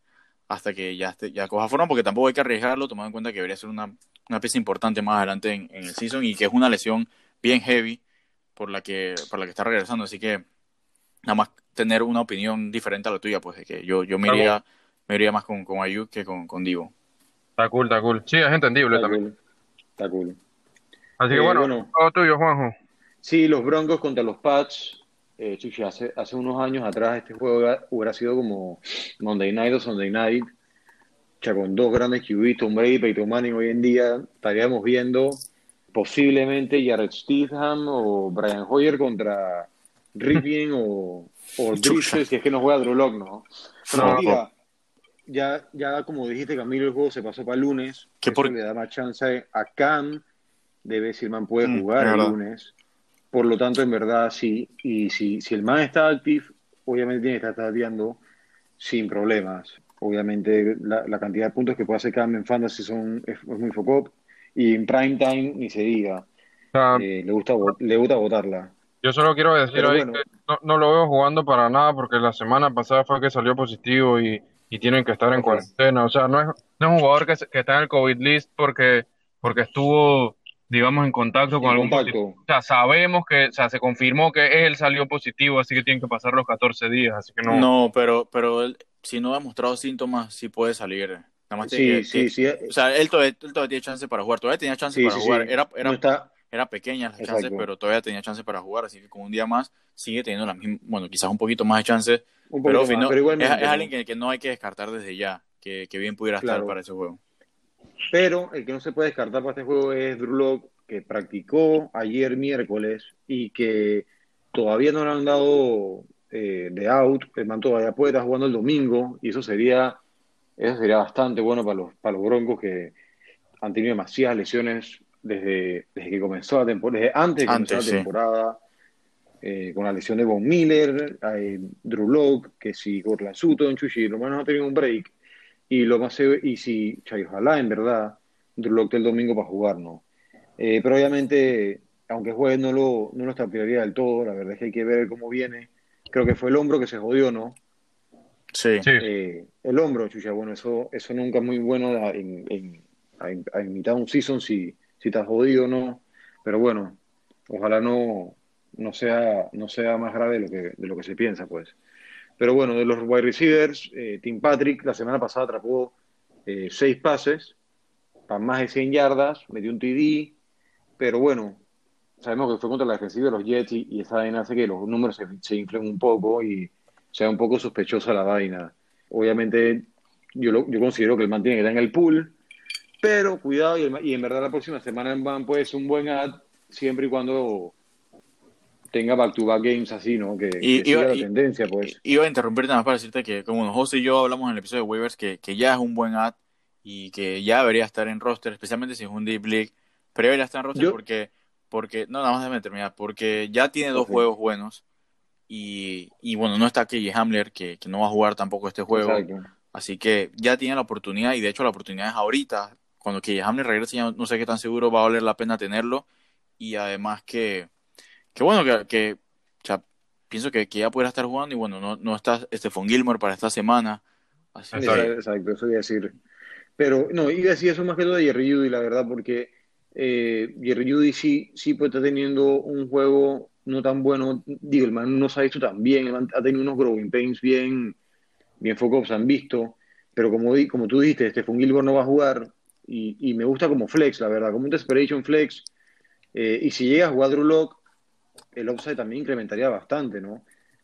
hasta que ya, ya coja forma, porque tampoco hay que arriesgarlo, tomando en cuenta que debería ser una, una pieza importante más adelante en, el season y que es una lesión bien heavy por la que, por la que está regresando, así que nada más tener una opinión diferente a la tuya, pues de que yo, yo me, iría, me iría más con, con Ayuk que con, con Divo. Está cool, está cool. Sí, es entendible también. Está cool. Así que eh, bueno, bueno, todo tuyo, Juanjo. Sí, los Broncos contra los Pats. Eh, hace, hace unos años atrás este juego hubiera sido como Monday Night o Sunday Night. O con dos grandes QB, Tom Brady, Peyton Manning, hoy en día estaríamos viendo posiblemente Jared Stidham o Brian Hoyer contra Ripien o, o si es que no juega Drew Lock, ¿no? ya, ya como dijiste, Camilo, el juego se pasó para el lunes. ¿Qué por... le da más chance a Cam de ver si el man puede mm, jugar el lunes. Por lo tanto, en verdad, sí. Y si, si el man está activo, obviamente tiene que estar tateando sin problemas. Obviamente, la, cantidad de puntos que puede hacer Cam en Fantasy son, es, muy foco. Y en prime time, ni se diga. Eh, le, gusta, le gusta votarla. Yo solo quiero decir ahí que no, lo veo jugando para nada porque la semana pasada fue que salió positivo y, tienen que estar en cuarentena. O sea, no es, no es un jugador que, que, está en el COVID list porque, porque estuvo, digamos, en contacto con algún O sea, sabemos que, o sea, se confirmó que él salió positivo, así que tienen que pasar los 14 días. Así que no. No, pero, pero él, si no ha mostrado síntomas, sí puede salir. Nada más sí, sí, sí. O sea, él todavía, él todavía tiene chance para jugar. Todavía tenía chance para jugar. Era, era, está era pequeña las chances, pero todavía tenía chance para jugar, así que con un día más sigue teniendo las mismas, bueno, quizás un poquito más de chances, pero, es, alguien que, no hay que descartar desde ya, que, bien pudiera estar para ese juego. Pero el que no se puede descartar para este juego es Drew que practicó ayer miércoles y que todavía no le han dado eh, de out, el man todavía puede estar jugando el domingo y eso sería, eso sería bastante bueno para los, para los Broncos que han tenido demasiadas lesiones desde, desde que comenzó la temporada, desde antes de comenzar la temporada, eh, con la lesión de Von Miller, hay Drew Locke, que si Cortland Sutton, Chuchi, lo menos ha tenido un break, y lo más y si Chay, ojalá en verdad Drew el domingo para jugar, ¿no? Eh, pero obviamente, aunque juegue, no lo, no lo estaplaría del todo, la verdad es que hay que ver cómo viene. Creo que fue el hombro que se jodió, ¿no? Sí. Eh, el hombro, Chucha, bueno, eso, eso nunca es muy bueno en, en, a, mitad de un season si si estás jodido o no. Pero bueno, ojalá no, no, sea, no sea más grave de lo, que, de lo que se piensa, pues. Pero bueno, de los wide receivers, eh, Tim Patrick la semana pasada atrapó eh, seis pases para más de 100 yardas, metió un TD, pero bueno, sabemos que fue contra la defensiva de los Jets y, y esa vaina hace que los números se, se inflen un poco y sea un poco sospechosa la vaina. Obviamente, yo, lo, yo considero que el mantiene que está en el pool, pero cuidado, y, en verdad la próxima semana en Van puede ser un buen ad siempre y cuando tenga back-to-back games así, ¿no? Que, siga la tendencia, pues. Iba a interrumpirte nada más para decirte que, como José y yo hablamos en el episodio de waivers, que, que ya es un buen ad y que ya debería estar en roster, especialmente si es un deep league, pero debería estar en roster porque, porque, no, nada más déjame terminar, porque ya tiene dos juegos buenos y, y bueno, no está Kelly Hamler, que, que no va a jugar tampoco este juego. Así que ya tiene la oportunidad y de hecho la oportunidad es ahorita cuando que Hamler regrese ya no sé qué tan seguro va a valer la pena tenerlo y además que, que bueno, que, que o sea, pienso que, que, ya pudiera estar jugando y bueno, no, no está Stephon Gilmore para esta semana. exacto, eso iba a decir. Pero no, iba a decir eso más que todo de Jerry Judy, la verdad, porque eh, Jerry Judy sí, sí puede estar teniendo un juego no tan bueno. Digo, el man no se ha visto tan bien, ha tenido unos growing pains bien, bien focos, han visto. Pero como, como tú dijiste, Stephon Gilmore no va a jugar, y, me gusta como flex, la verdad, como un desperation flex. Eh, y si llega a jugar Drew Lock, el upside también incrementaría bastante, ¿no?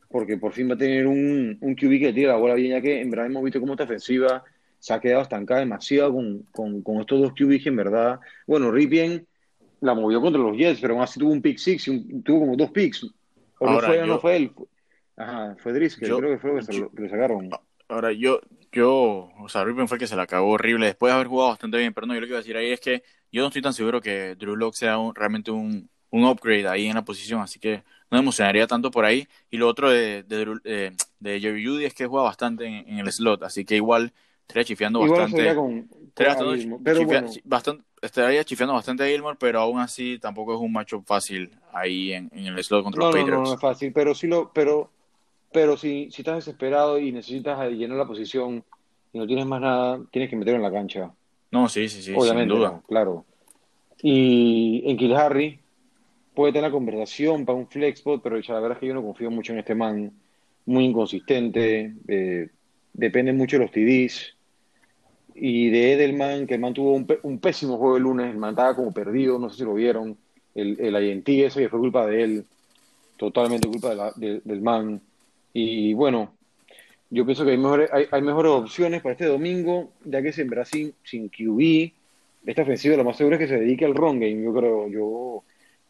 Porque por fin va a tener un, un QB que tira la bola bien, ya que en verdad hemos visto cómo esta ofensiva se ha quedado estancada demasiado con, con, estos dos QB que en verdad, bueno, Ripien la movió contra los Jets, pero aún así tuvo un pick six y tuvo como dos picks. O no fue, no fue él. Ajá, fue Driscoll, creo que fue lo que, que le sacaron. Ahora, yo, yo, o sea, Ripien fue el que se la acabó horrible después de haber jugado bastante bien, pero no, yo lo que iba a decir ahí es que yo no estoy tan seguro que Drew Locke sea realmente un, un upgrade ahí en la posición, así que no me emocionaría tanto por ahí. Y lo otro de, de, de, Jerry Judy es que juega bastante en, el slot, así que igual estaría chifiando bastante. estaría, chifiando bastante a Gilmore, pero aún así tampoco es un macho fácil ahí en, en el slot contra los Patriots. No, no es fácil, pero sí lo, pero pero si, si estás desesperado y necesitas llenar la posición y no tienes más nada, tienes que meterlo en la cancha. No, sí, sí, sí, Obviamente, sin duda. claro. Y en Kill Harry puede tener la conversación para un flexpot, pero la verdad es que yo no confío mucho en este man. Muy inconsistente, eh, depende mucho de los TDs. Y de Edelman, que el man tuvo un, pésimo juego el lunes, el man estaba como perdido, no sé si lo vieron. El, el INT eso y fue culpa de él, totalmente culpa del man. Y bueno, yo pienso que hay mejores, hay, mejores opciones para este domingo, ya que en Brasil sin QB. Esta ofensiva lo más seguro es que se dedique al run game. Yo creo, yo,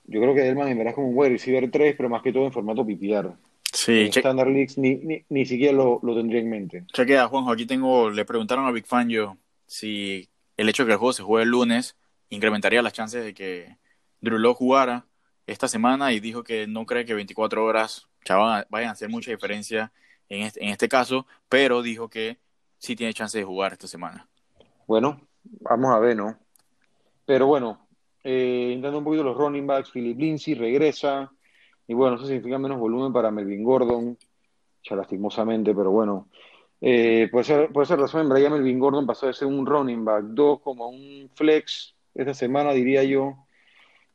yo creo que Delman en verdad es como un wide receiver 3, pero más que todo en formato PPR. Sí, Standard Leagues ni, ni, ni, siquiera lo, lo, tendría en mente. Chequea, Juanjo, aquí tengo, le preguntaron a Big Fan yo si el hecho de que el juego se juegue el lunes incrementaría las chances de que Drew Locke jugara esta semana y dijo que no cree que 24 horas vayan a hacer mucha diferencia en este, en este caso, pero dijo que sí tiene chance de jugar esta semana. Bueno, vamos a ver, ¿no? Pero bueno, eh, entrando un poquito los running backs, Philip Lindsay regresa, y bueno, eso significa menos volumen para Melvin Gordon, ya lastimosamente, pero bueno. Eh, por, esa, por esa razón, en verdad, Melvin Gordon pasó de ser un running back 2 como un flex esta semana, diría yo.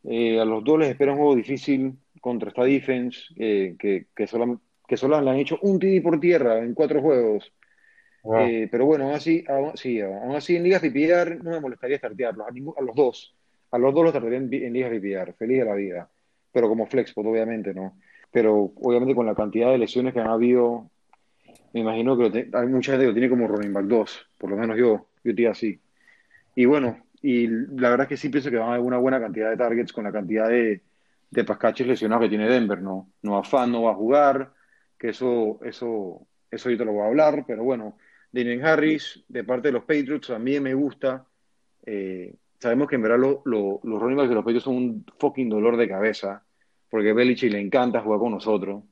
Eh, a los dos les espera un juego difícil contra esta defense, eh, que, que, solo, que solo le han hecho un TD por tierra en cuatro juegos. Eh, pero bueno, aún así, aún, sí, aún así en ligas PPR no me molestaría startearlos, a, a los dos. A los dos los startearía en, en ligas PPR, feliz de la vida pero como flexpot, obviamente, ¿no? Pero obviamente con la cantidad de lesiones que han habido, me imagino que hay mucha gente que lo tiene como running back 2, por lo menos yo, yo estoy así. Y bueno, y la verdad es que sí pienso que van a haber una buena cantidad de targets con la cantidad de, de pascaches lesionados que tiene Denver, ¿no? No Fan no va a jugar, que eso, eso, eso yo te lo voy a hablar, pero bueno, Daniel Harris, de parte de los Patriots, también me gusta. Eh, sabemos que en verdad los running backs de los Patriots son un fucking dolor de cabeza porque Belichick le encanta jugar con nosotros.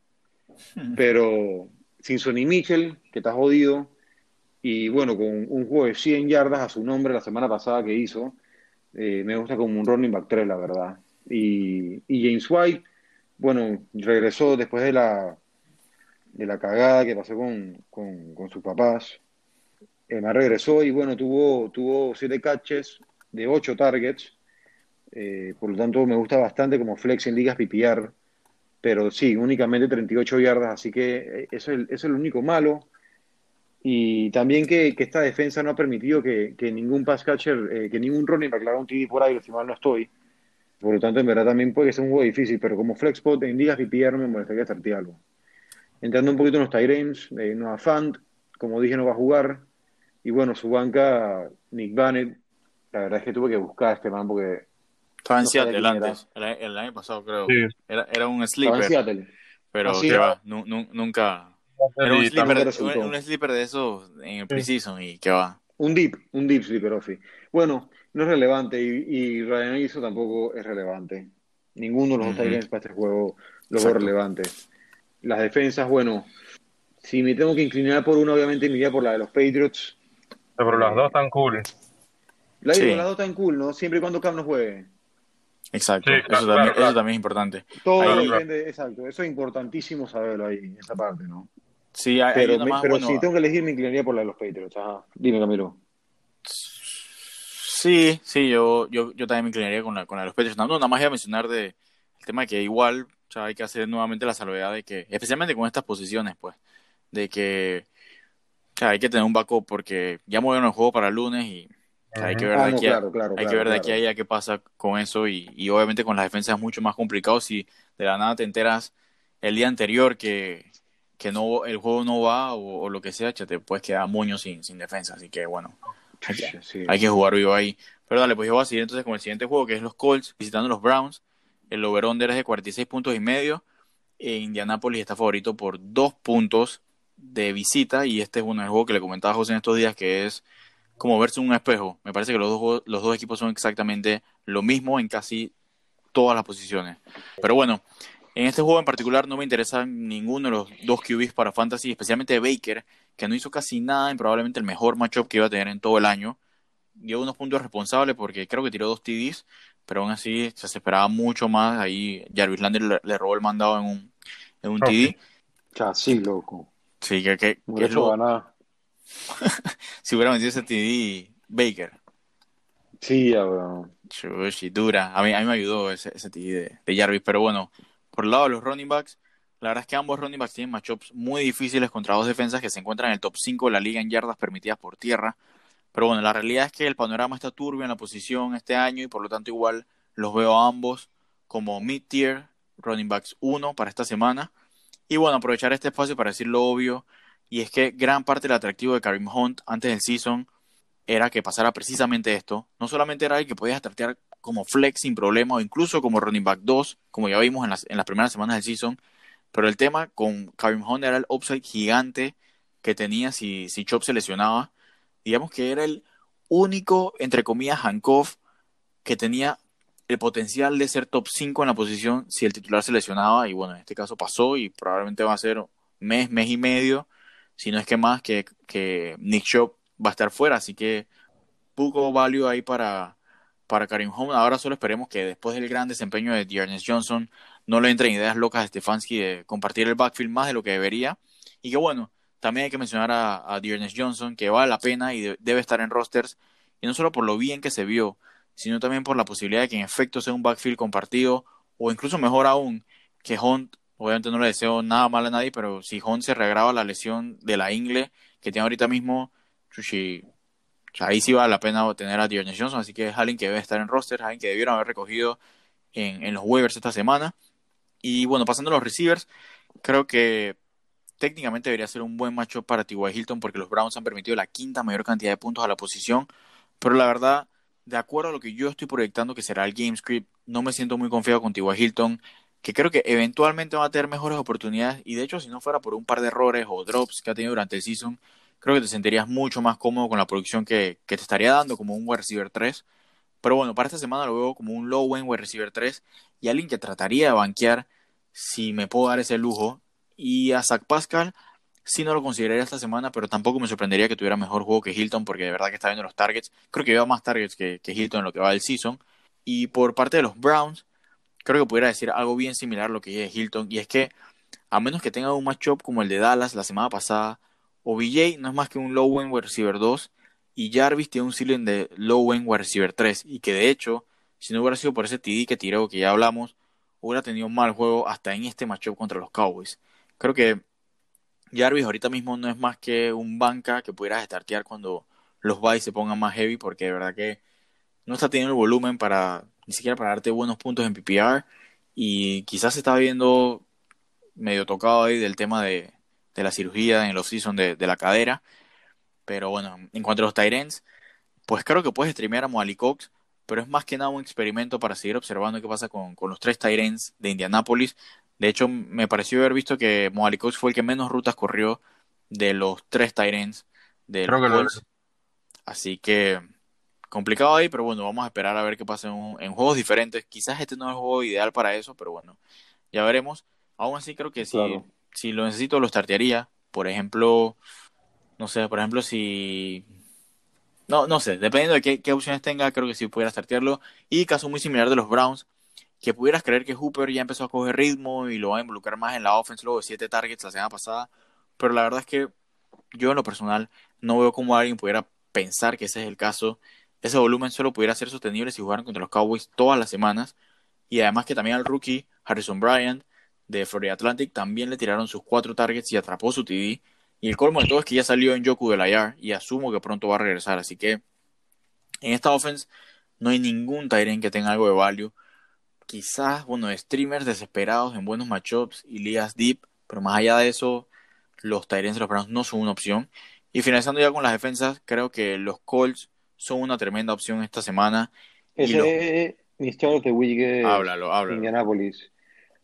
Pero sin Sonny Mitchell, que está jodido, y bueno, con un juego de 100 yardas a su nombre la semana pasada que hizo, eh, me gusta como un running back 3, la verdad. Y, James White, bueno, regresó después de la, de la cagada que pasó con, con, sus papás. Me regresó y bueno, tuvo, tuvo siete catches de 8 targets eh, por lo tanto, me gusta bastante como flex en ligas PPR, pero sí, únicamente 38 yardas, así que eh, eso es, lo único malo. Y también que, esta defensa no ha permitido que, ningún pass catcher, eh, que ningún running back un TD por ahí, si mal no estoy. Por lo tanto, en verdad también puede ser un juego difícil, pero como flex spot en ligas PPR me molestaría hacerte algo. Entrando un poquito en los Tyrants, eh, Noah Fant, como dije, no va a jugar. Y bueno, su banca, Nick Bannett, la verdad es que tuve que buscar a este man porque estaba en Seattle antes, el, año pasado creo. Era, era, un sleeper. Estaba en Seattle. Pero ¿Ah, nunca. Era un sleeper, un, sleeper, de esos en el preseason y que va. Un deep, un deep sleeper, Ofi. Bueno, no es relevante y, y Ryan Iso tampoco es relevante. Ninguno de los dos para este juego lo veo relevante. Las defensas, bueno, si me tengo que inclinar por una, obviamente me iría por la de los Patriots. Pero las dos están cool. La sí. las dos están cool, ¿no? Siempre y cuando Cam no juegue. Exacto, eso, también, es importante. Todo depende, exacto, eso es importantísimo saberlo ahí, esa parte, ¿no? Sí, pero, pero si tengo que elegir, me inclinaría por la de los Patriots. Dime, Camilo. Sí, sí, yo, yo, yo también me inclinaría con la, con la de los Patriots. No, nada más iba a mencionar de, el tema de que igual o sea, hay que hacer nuevamente la salvedad de que, especialmente con estas posiciones, pues, de que hay que tener un backup porque ya movieron el juego para el lunes y hay que ver, de, aquí, hay que ver de aquí a allá qué pasa con eso y, y, obviamente con las defensas es mucho más complicado si de la nada te enteras el día anterior que, que no el juego no va o, lo que sea, te puedes quedar moño sin, sin defensa. Así que bueno, hay, que jugar vivo ahí. Pero dale, pues yo voy a seguir entonces con el siguiente juego que es los Colts visitando los Browns. El over-under es de 46 puntos y medio. E Indianapolis está favorito por dos puntos de visita y este es uno del juego que le comentaba José en estos días que es como verse en un espejo. Me parece que los dos, los dos equipos son exactamente lo mismo en casi todas las posiciones. Pero bueno, en este juego en particular no me interesa ninguno de los dos QBs para Fantasy, especialmente Baker, que no hizo casi nada en probablemente el mejor matchup que iba a tener en todo el año. Dio unos puntos responsables porque creo que tiró dos TDs, pero aún así se esperaba mucho más. Ahí Jarvis Lander le, robó el mandado en un, en un TD. Casi loco. Sí, que, que, que si hubiera metido ese TD Baker. Sí, bro. dura. A mí, a mí me ayudó ese, ese TD de, Jarvis. Pero bueno, por el lado de los running backs, la verdad es que ambos running backs tienen matchups muy difíciles contra dos defensas que se encuentran en el top 5 de la liga en yardas permitidas por tierra. Pero bueno, la realidad es que el panorama está turbio en la posición este año y por lo tanto igual los veo a ambos como mid-tier running backs 1 para esta semana. Y bueno, aprovechar este espacio para decir lo obvio y es que gran parte del atractivo de Karim Hunt antes del season era que pasara precisamente esto. No solamente era el que podías tratear como flex sin problema o incluso como running back 2, como ya vimos en las, en las primeras semanas del season, Pero el tema con Karim Hunt era el upside gigante que tenía si, si Chop se lesionaba. Digamos que era el único, entre comillas, handcuff que tenía el potencial de ser top 5 en la posición si el titular se lesionaba. Y bueno, en este caso pasó y probablemente va a ser mes, mes y medio, si no es que más, que, que Nick Chop va a estar fuera. Así que poco value ahí para, para Karim Hunt. Ahora solo esperemos que después del gran desempeño de Dearness Johnson no le entren ideas locas a Stefanski de compartir el backfield más de lo que debería. Y que bueno, también hay que mencionar a, a Dearness Johnson, que vale la pena y debe estar en rosters. Y no solo por lo bien que se vio, sino también por la posibilidad de que en efecto sea un backfield compartido, o incluso mejor aún, que Hunt, obviamente no le deseo nada mal a nadie, pero si Hunt se regraba la lesión de la ingle que tiene ahorita mismo, chuchi, ahí sí vale la pena tener a Dearness Johnson, así que es alguien que debe estar en roster, alguien que debieron haber recogido en, en los waivers esta semana. Y bueno, pasando a los receivers, creo que técnicamente debería ser un buen macho para T.Y. Hilton porque los Browns han permitido la quinta mayor cantidad de puntos a la posición, pero la verdad, de acuerdo a lo que yo estoy proyectando que será el game script, no me siento muy confiado con T.Y. Hilton, que creo que eventualmente va a tener mejores oportunidades y de hecho si no fuera por un par de errores o drops que ha tenido durante el season, creo que te sentirías mucho más cómodo con la producción que, que te estaría dando como un wide receiver 3. Pero bueno, para esta semana lo veo como un low end wide receiver 3 y alguien que trataría de banquear si me puedo dar ese lujo. Y a Zach Pascal sí no lo consideraría esta semana, pero tampoco me sorprendería que tuviera mejor juego que Hilton porque de verdad que está viendo los targets. Creo que lleva más targets que, que Hilton en lo que va del season. Y por parte de los Browns, creo que pudiera decir algo bien similar a lo que dije Hilton. Y es que a menos que tenga un matchup como el de Dallas la semana pasada, OBJ no es más que un low end wide receiver 2 y Jarvis tiene un ceiling de low end wide receiver 3 y que de hecho, si no hubiera sido por ese TD que tiró que ya hablamos, hubiera tenido un mal juego hasta en este matchup contra los Cowboys. Creo que Jarvis ahorita mismo no es más que un banca que pudieras startear cuando los buys se pongan más heavy porque de verdad que no está teniendo el volumen para ni siquiera para darte buenos puntos en PPR y quizás se está viendo medio tocado ahí del tema de, de la cirugía en los season de, de la cadera. Pero bueno, en cuanto a los Tyrants, pues creo que puedes streamear a Moali Cox, pero es más que nada un experimento para seguir observando qué pasa con, con los tres Tyrants de Indianapolis. De hecho, me pareció haber visto que Moali Cox fue el que menos rutas corrió de los tres Tyrants de los Así que complicado ahí, pero bueno, vamos a esperar a ver qué pasa en, en, juegos diferentes. Quizás este no es el juego ideal para eso, pero bueno, ya veremos. Aún así creo que sí si lo necesito, lo startearía. Por ejemplo, no sé, por ejemplo, si. No, no sé, dependiendo de qué, opciones tenga, creo que sí pudiera startearlo. Y caso muy similar de los Browns, que pudieras creer que Hooper ya empezó a coger ritmo y lo va a involucrar más en la offense luego de siete targets la semana pasada. Pero la verdad es que yo en lo personal no veo cómo alguien pudiera pensar que ese es el caso. Ese volumen solo pudiera ser sostenible si jugaran contra los Cowboys todas las semanas. Y además que también al rookie Harrison Bryant de Florida Atlantic también le tiraron sus cuatro targets y atrapó su TD. Y el colmo de todo es que ya salió en Yoku del IR y asumo que pronto va a regresar. Así que en esta offense no hay ningún Tyrant que tenga algo de value. Quizás, bueno, streamers desesperados en buenos matchups y ligas deep, pero más allá de eso, los Tyrants de los Browns no son una opción. Y finalizando ya con las defensas, creo que los Colts son una tremenda opción esta semana. Ese y los... de háblalo, háblalo. Indianapolis.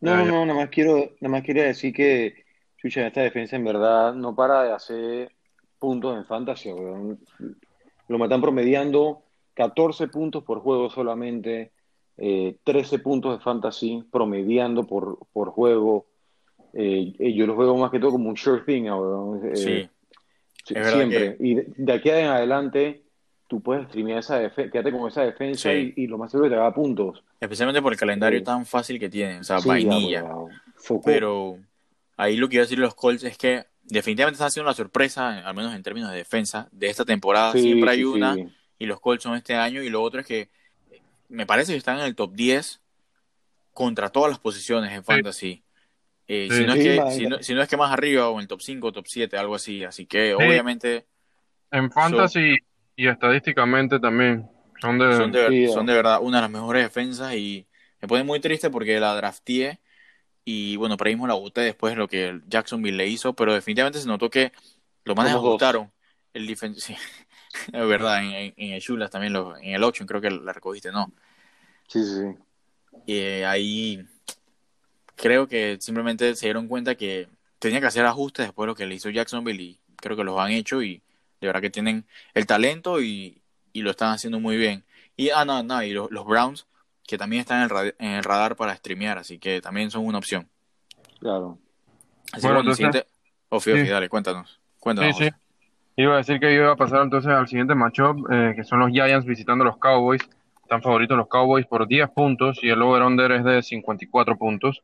No, no, no, nada más quiero, nada más quería decir que Chucha, esta defensa en verdad no para de hacer puntos en fantasy, Lo me están promediando 14 puntos por juego solamente, 13 eh, puntos de fantasy promediando por, por juego. Eh, yo los veo más que todo como un sure thing, eh, sí. siempre. Y de, aquí en adelante tú puedes streamear esa defensa, quédate con esa defensa y, lo más seguro que te haga puntos. Especialmente por el calendario tan fácil que tienen, o sea, vainilla. Pero ahí lo que iba a decir los Colts es que definitivamente están haciendo la sorpresa, al menos en términos de defensa, de esta temporada. Siempre hay una, y los Colts son este año, y lo otro es que me parece que están en el top 10 contra todas las posiciones en fantasy. Eh, si, no es que, si, no, es que más arriba o en el top 5 top 7, algo así. Así que obviamente... En fantasy y estadísticamente también son de... Son de, son de verdad una de las mejores defensas y me pone muy triste porque la drafteé y bueno, por ahí mismo la boté después de lo que Jacksonville le hizo, pero definitivamente se notó que los manes ajustaron el defensa. es verdad, en, el Chulas también, lo, en el 8 creo que la recogiste, ¿no? Sí, sí, sí. Y eh, ahí creo que simplemente se dieron cuenta que tenía que hacer ajustes después de lo que le hizo Jacksonville y creo que los han hecho y de verdad que tienen el talento y, lo están haciendo muy bien. Y, ah, no, no, y los, Browns que también están en el, radar para streamear, así que también son una opción. Claro. Así bueno, entonces... siguiente... dale, cuéntanos. Cuéntanos. Sí, sí. Iba a decir que iba a pasar entonces al siguiente matchup, eh, que son los Giants visitando los Cowboys. Están favoritos los Cowboys por 10 puntos y el over-under es de 54 puntos.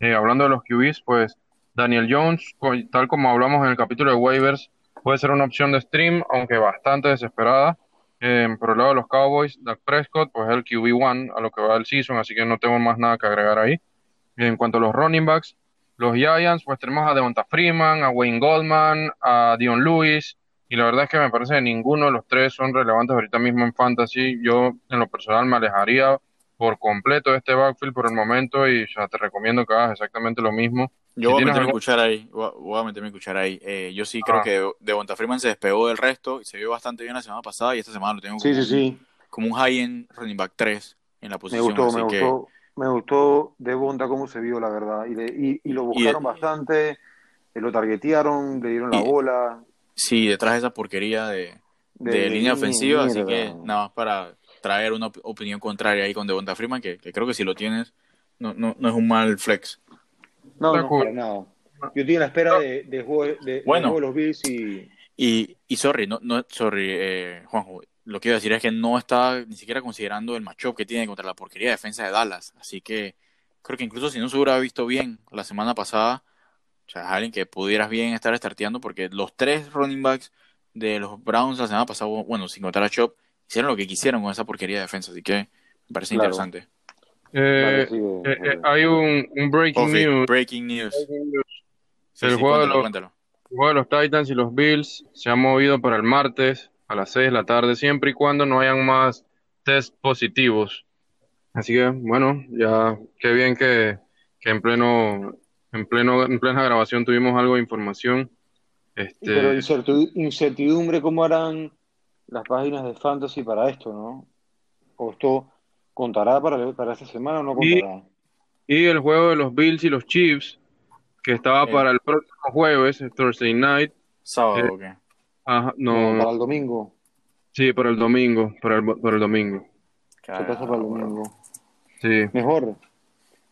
Eh, hablando de los QBs, pues Daniel Jones, tal como hablamos en el capítulo de waivers, puede ser una opción de stream, aunque bastante desesperada. Eh, por el lado de los Cowboys, Doug Prescott, pues es el QB1 a lo que va del season, así que no tengo más nada que agregar ahí. En cuanto a los running backs, los Giants, pues tenemos a Devonta Freeman, a Wayne Goldman, a Dion Lewis, y la verdad es que me parece que ninguno de los tres son relevantes ahorita mismo en fantasy. Yo, en lo personal, me alejaría por completo de este backfield por el momento y ya te recomiendo que hagas exactamente lo mismo. Yo voy a meter mi cuchara ahí, voy a meter mi cuchara ahí. Eh, yo sí creo ah. que Devonta Freeman se despegó del resto y se vio bastante bien la semana pasada y esta semana lo tengo como, un high-end running back 3 en la posición. Me gustó, me gustó, me gustó Devonta cómo se vio, la verdad. Y, y, lo buscaron bastante, eh, lo targetearon, le dieron la bola. Sí, detrás de esa porquería de, línea ofensiva, así que nada más para traer una opinión contraria ahí con Devonta Freeman, que, creo que si lo tienes, no, no, no es un mal flex. No, no, para nada. Yo estoy en la espera de, de, juego, de, de los Bills y... Y, y sorry, no, no, sorry, eh, Juanjo, lo que iba a decir es que no está ni siquiera considerando el matchup que tiene contra la porquería de defensa de Dallas. Así que creo que incluso si no se hubiera visto bien la semana pasada, o sea, alguien que pudieras bien estar starteando, porque los tres running backs de los Browns la semana pasada, bueno, sin contar a Chop, hicieron lo que quisieron con esa porquería de defensa. Así que me parece interesante. Eh, eh, eh, hay un, breaking, news. breaking, news. el, juego de los, el juego de los Titans y los Bills se ha movido para el martes a las 6 de la tarde, siempre y cuando no hayan más test positivos. Así que, bueno, ya qué bien que, que en pleno en pleno en plena grabación tuvimos algo de información. Este... Pero incertidumbre, ¿cómo harán las páginas de fantasy para esto, no? ¿O esto contará para, para esta semana o no contará? Y, el juego de los Bills y los Chiefs, que estaba para el próximo jueves, Thursday night. ¿Sábado eh, no, para el domingo. Sí, para el domingo, para el, para el domingo. Se pasa para el domingo. Sí. Mejor.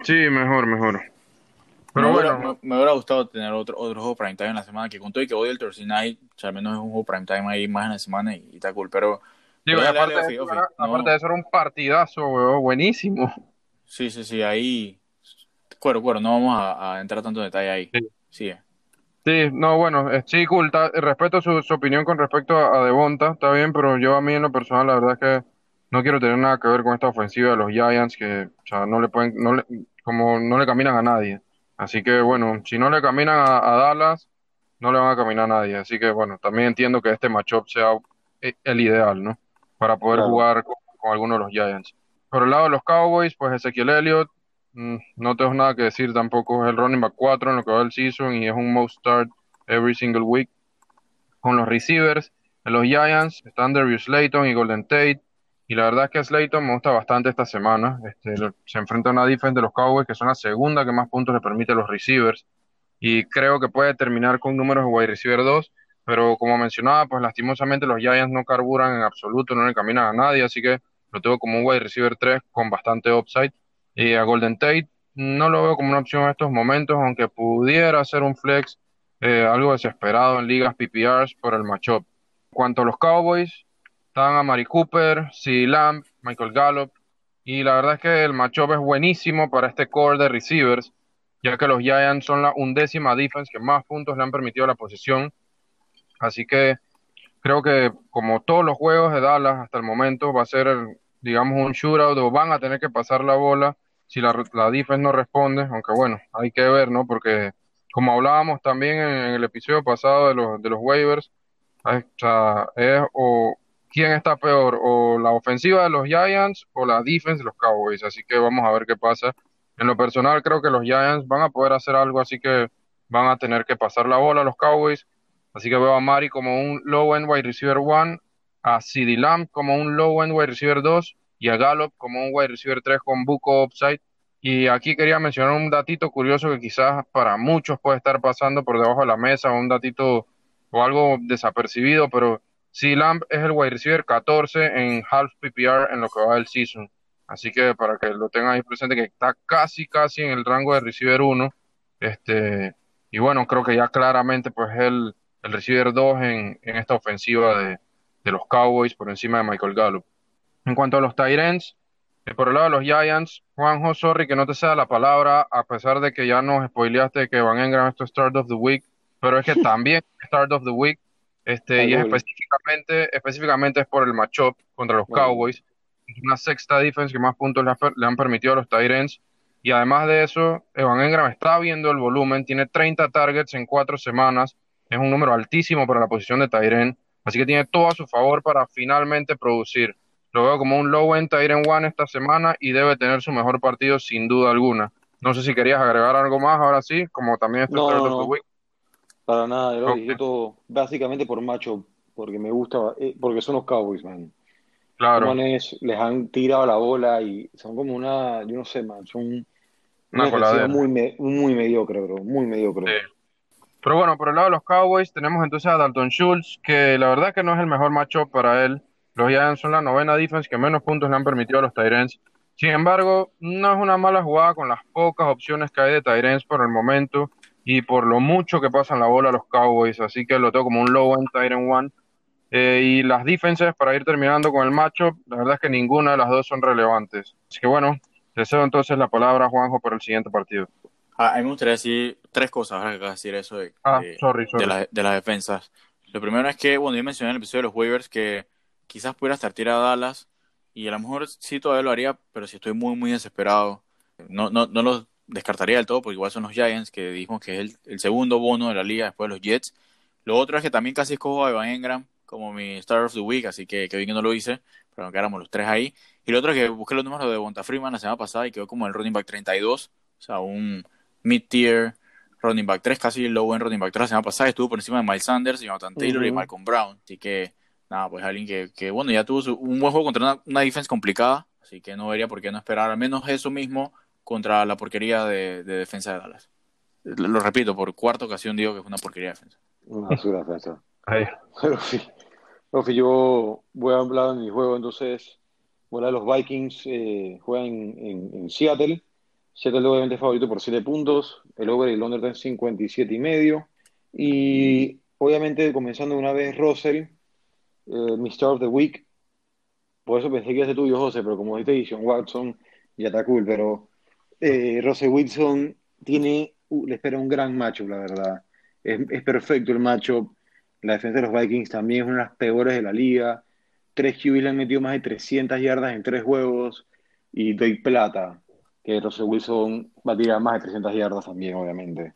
Sí, mejor, mejor. Pero me bueno. Hubiera, me, hubiera gustado tener otro, otro juego prime time en la semana, que con todo y que odio el Thursday Night, o sea, al menos es un juego prime time ahí más en la semana y, está cool, pero... Digo, aparte, de eso era un partidazo, weón, buenísimo. Sí, sí, sí, ahí... Bueno, bueno, no vamos a, entrar tanto en detalle ahí. Sí. Sigue. Sí, no, bueno, sí, cool. respeto su, opinión con respecto a, Devonta, está bien, pero yo a mí en lo personal, la verdad es que no quiero tener nada que ver con esta ofensiva de los Giants, que o sea, no le pueden, no le, como no le caminan a nadie. Así que bueno, si no le caminan a, Dallas, no le van a caminar a nadie. Así que bueno, también entiendo que este matchup sea eh, el ideal, ¿no? Para poder jugar con, con alguno de los Giants. Por el lado de los Cowboys, pues Ezequiel Elliott, Mm, no tengo nada que decir tampoco. Es el running back 4 en lo que va del season y es un most start every single week. Con los receivers, en los Giants están Darius Slayton y Golden Tate. Y la verdad es que Slayton me gusta bastante esta semana. Este, se enfrenta a una defensa de los Cowboys que son la segunda que más puntos le permite a los receivers. Y creo que puede terminar con números de wide receiver 2. Pero como mencionaba, pues lastimosamente los Giants no carburan en absoluto, no le caminan a nadie. Así que lo tengo como un wide receiver 3 con bastante upside. Y a Golden Tate no lo veo como una opción en estos momentos, aunque pudiera ser un flex eh, algo desesperado en ligas PPRs por el matchup. Cuanto a los Cowboys, están a Mari Cooper, C. Lamb, Michael Gallup, y la verdad es que el matchup es buenísimo para este core de receivers, ya que los Giants son la undécima defense que más puntos le han permitido a la posición. Así que creo que como todos los juegos de Dallas hasta el momento va a ser, digamos, un shootout o van a tener que pasar la bola si la, la defense no responde, aunque bueno, hay que ver, ¿no? Porque como hablábamos también en, el episodio pasado de los, de los waivers, o sea, es o quién está peor, o la ofensiva de los Giants o la defense de los Cowboys, así que vamos a ver qué pasa. En lo personal creo que los Giants van a poder hacer algo, así que van a tener que pasar la bola a los Cowboys, así que veo a Mari como un low end wide receiver 1, a CD Lamb como un low end wide receiver 2 y a Gallup como un wide receiver 3 con buco upside. Y aquí quería mencionar un datito curioso que quizás para muchos puede estar pasando por debajo de la mesa, un datito o algo desapercibido, pero C. Lamb es el wide receiver 14 en half PPR en lo que va del season. Así que para que lo tengan ahí presente, que está casi, casi en el rango de receiver 1. Este, y bueno, creo que ya claramente pues el, el receiver 2 en, en esta ofensiva de, de los Cowboys por encima de Michael Gallup. En cuanto a los Tyrants, eh, por el lado de los Giants, Juanjo, sorry que no te sea la palabra, a pesar de que ya nos spoileaste que Van Engram es tu Start of the Week, pero es que también Start of the Week, este, y es específicamente, específicamente es por el matchup contra los Cowboys. Es una sexta defense que más puntos le, le han permitido a los Tyrants. Y además de eso, Evan Engram está viendo el volumen, tiene 30 targets en cuatro semanas, es un número altísimo para la posición de Tyrant, así que tiene todo a su favor para finalmente producir. Lo veo como un low end Tyrant One esta semana y debe tener su mejor partido sin duda alguna. No sé si querías agregar algo más ahora sí, como también este no, no, no. Para nada, yo okay. todo básicamente por macho, porque me gusta, eh, porque son los Cowboys, man. Claro. les han tirado la bola y son como una, yo no sé, man, son una, una muy, me, muy mediocre, bro, muy mediocre. Sí. Pero bueno, por el lado de los Cowboys tenemos entonces a Dalton Schultz, que la verdad que no es el mejor matchup para él. Los Giants son la novena defense que menos puntos le han permitido a los Tyrants. Sin embargo, no es una mala jugada con las pocas opciones que hay de Tyrants por el momento y por lo mucho que pasan la bola a los Cowboys. Así que lo tengo como un low end Tyrant one. Eh, y las defenses, para ir terminando con el matchup, la verdad es que ninguna de las dos son relevantes. Así que bueno, deseo entonces la palabra a Juanjo para el siguiente partido. Ah, a mí me gustaría decir tres cosas, ahora que acabas de decir eso de, ah, de, sorry, sorry. de, la, de las defensas. Lo primero es que, bueno, yo mencioné en el episodio de los waivers que quizás pudiera estar tirado a Dallas y a lo mejor sí todavía lo haría, pero si estoy muy, muy desesperado, no, no, no lo descartaría del todo porque igual son los Giants, que dijimos que es el, el segundo bono de la liga después de los Jets. Lo otro es que también casi escojo a Evan Engram como mi Star of the Week, así que, que bien que no lo hice, pero quedáramos los tres ahí. Y lo otro es que busqué los números de Bonta Freeman la semana pasada y quedó como el running back 32, o sea, un mid-tier running back 3, casi el low en running back 3 la semana pasada, estuvo por encima de Miles Sanders, Jonathan Taylor uh -huh. y Malcolm Brown, así que nada, pues alguien que, que bueno, ya tuvo su, un buen juego contra una, una, defense complicada, así que no vería por qué no esperar al menos eso mismo contra la porquería de, de defensa de Dallas. Lo, lo, repito, por cuarta ocasión digo que es una porquería de defensa. Una basura defensa. Pero sí. Profe, yo voy a hablar de mi juego, entonces, bueno, los Vikings eh, juegan en, en, en, Seattle. Seattle obviamente favorito por 7 puntos, el over y el under está en 57 y medio. Y obviamente, comenzando una vez, Russell, eh, of the Week. Por eso pensé que iba a ser tuyo, José, pero como dijiste, Sean Watson ya está cool. Pero eh, Russell Wilson tiene, le espera un gran matchup, la verdad. Es, es perfecto el matchup la defensa de los Vikings también es una de las peores de la liga. Tres QB le han metido más de 300 yardas en tres juegos. Y doy plata, que Russell Wilson va a tirar más de 300 yardas también, obviamente.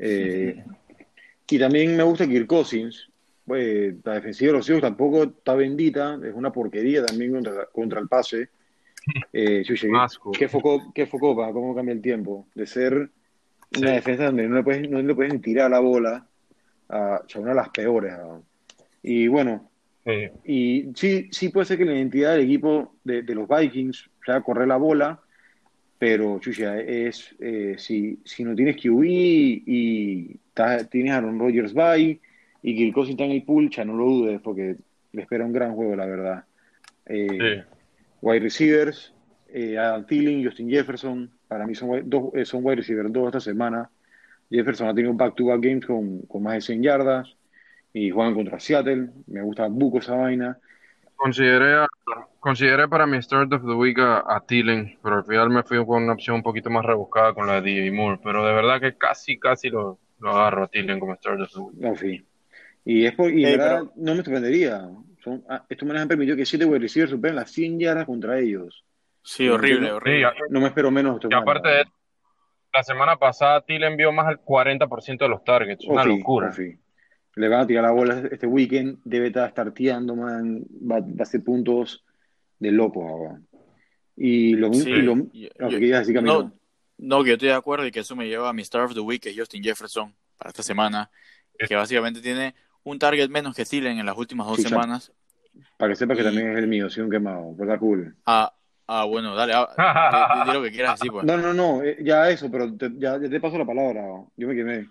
Eh, y también me gusta Kirk Cousins. Pues, la defensiva de los Seahawks tampoco está bendita. Es una porquería también contra, contra el pase. Eh, Chuche, ¿qué, focó, ¿Qué focó para cómo cambia el tiempo? De ser una defensa donde no le, puedes, no le pueden tirar la bola a uh, una de las peores. Y bueno, sí. y sí, sí puede ser que la identidad del equipo de, de los Vikings sea correr la bola, pero chucha, es eh, si, si no tienes QB y ta, tienes a Aaron Rodgers by y el Cousins está en el pool, ya no lo dudes porque le espera un gran juego, la verdad. Eh, sí. Wide receivers, eh, Adam Thielen, Justin Jefferson, para mí son, dos, eh, son wide receivers dos esta semana. Jefferson ha tenido un back-to-back -back games con, con, más de 100 yardas y juegan contra Seattle. Me gusta buco esa vaina. Consideré, a, consideré para mi start of the week a, a Thielen, pero al final me fui con una opción un poquito más rebuscada con la de DJ Moore. Pero de verdad que casi, casi lo, lo agarro a Thielen como start of the week. No, sí. Y, es por, y hey, verdad, pero... no me sorprendería. Son, ah, estos manes han permitido que 7 wide receivers superen las 100 yardas contra ellos. Sí, horrible, no, horrible. No me espero menos. Y aparte de la semana pasada Thielen envió más del 40% de los targets. Una oh, sí, locura. Oh, sí. Le van a tirar la bola este weekend. Debe estar starteando, man. Va, va a hacer puntos de loco ahora. Y lo mismo. Sí, y lo, yo, no, yo, decir, no, no, que yo estoy de acuerdo y que eso me lleva a mi Star of the Week, que es Justin Jefferson, para esta semana. Que básicamente tiene un target menos que Thielen en las últimas dos sí, semanas. Para que sepa que y, también es el mío, sí, un quemado. ¿Verdad, cool? Ah, Ah, bueno, dale, ah, di, lo que quieras decir, pues. No, no, no, eh, ya eso, pero ya, te paso la palabra, yo me quemé.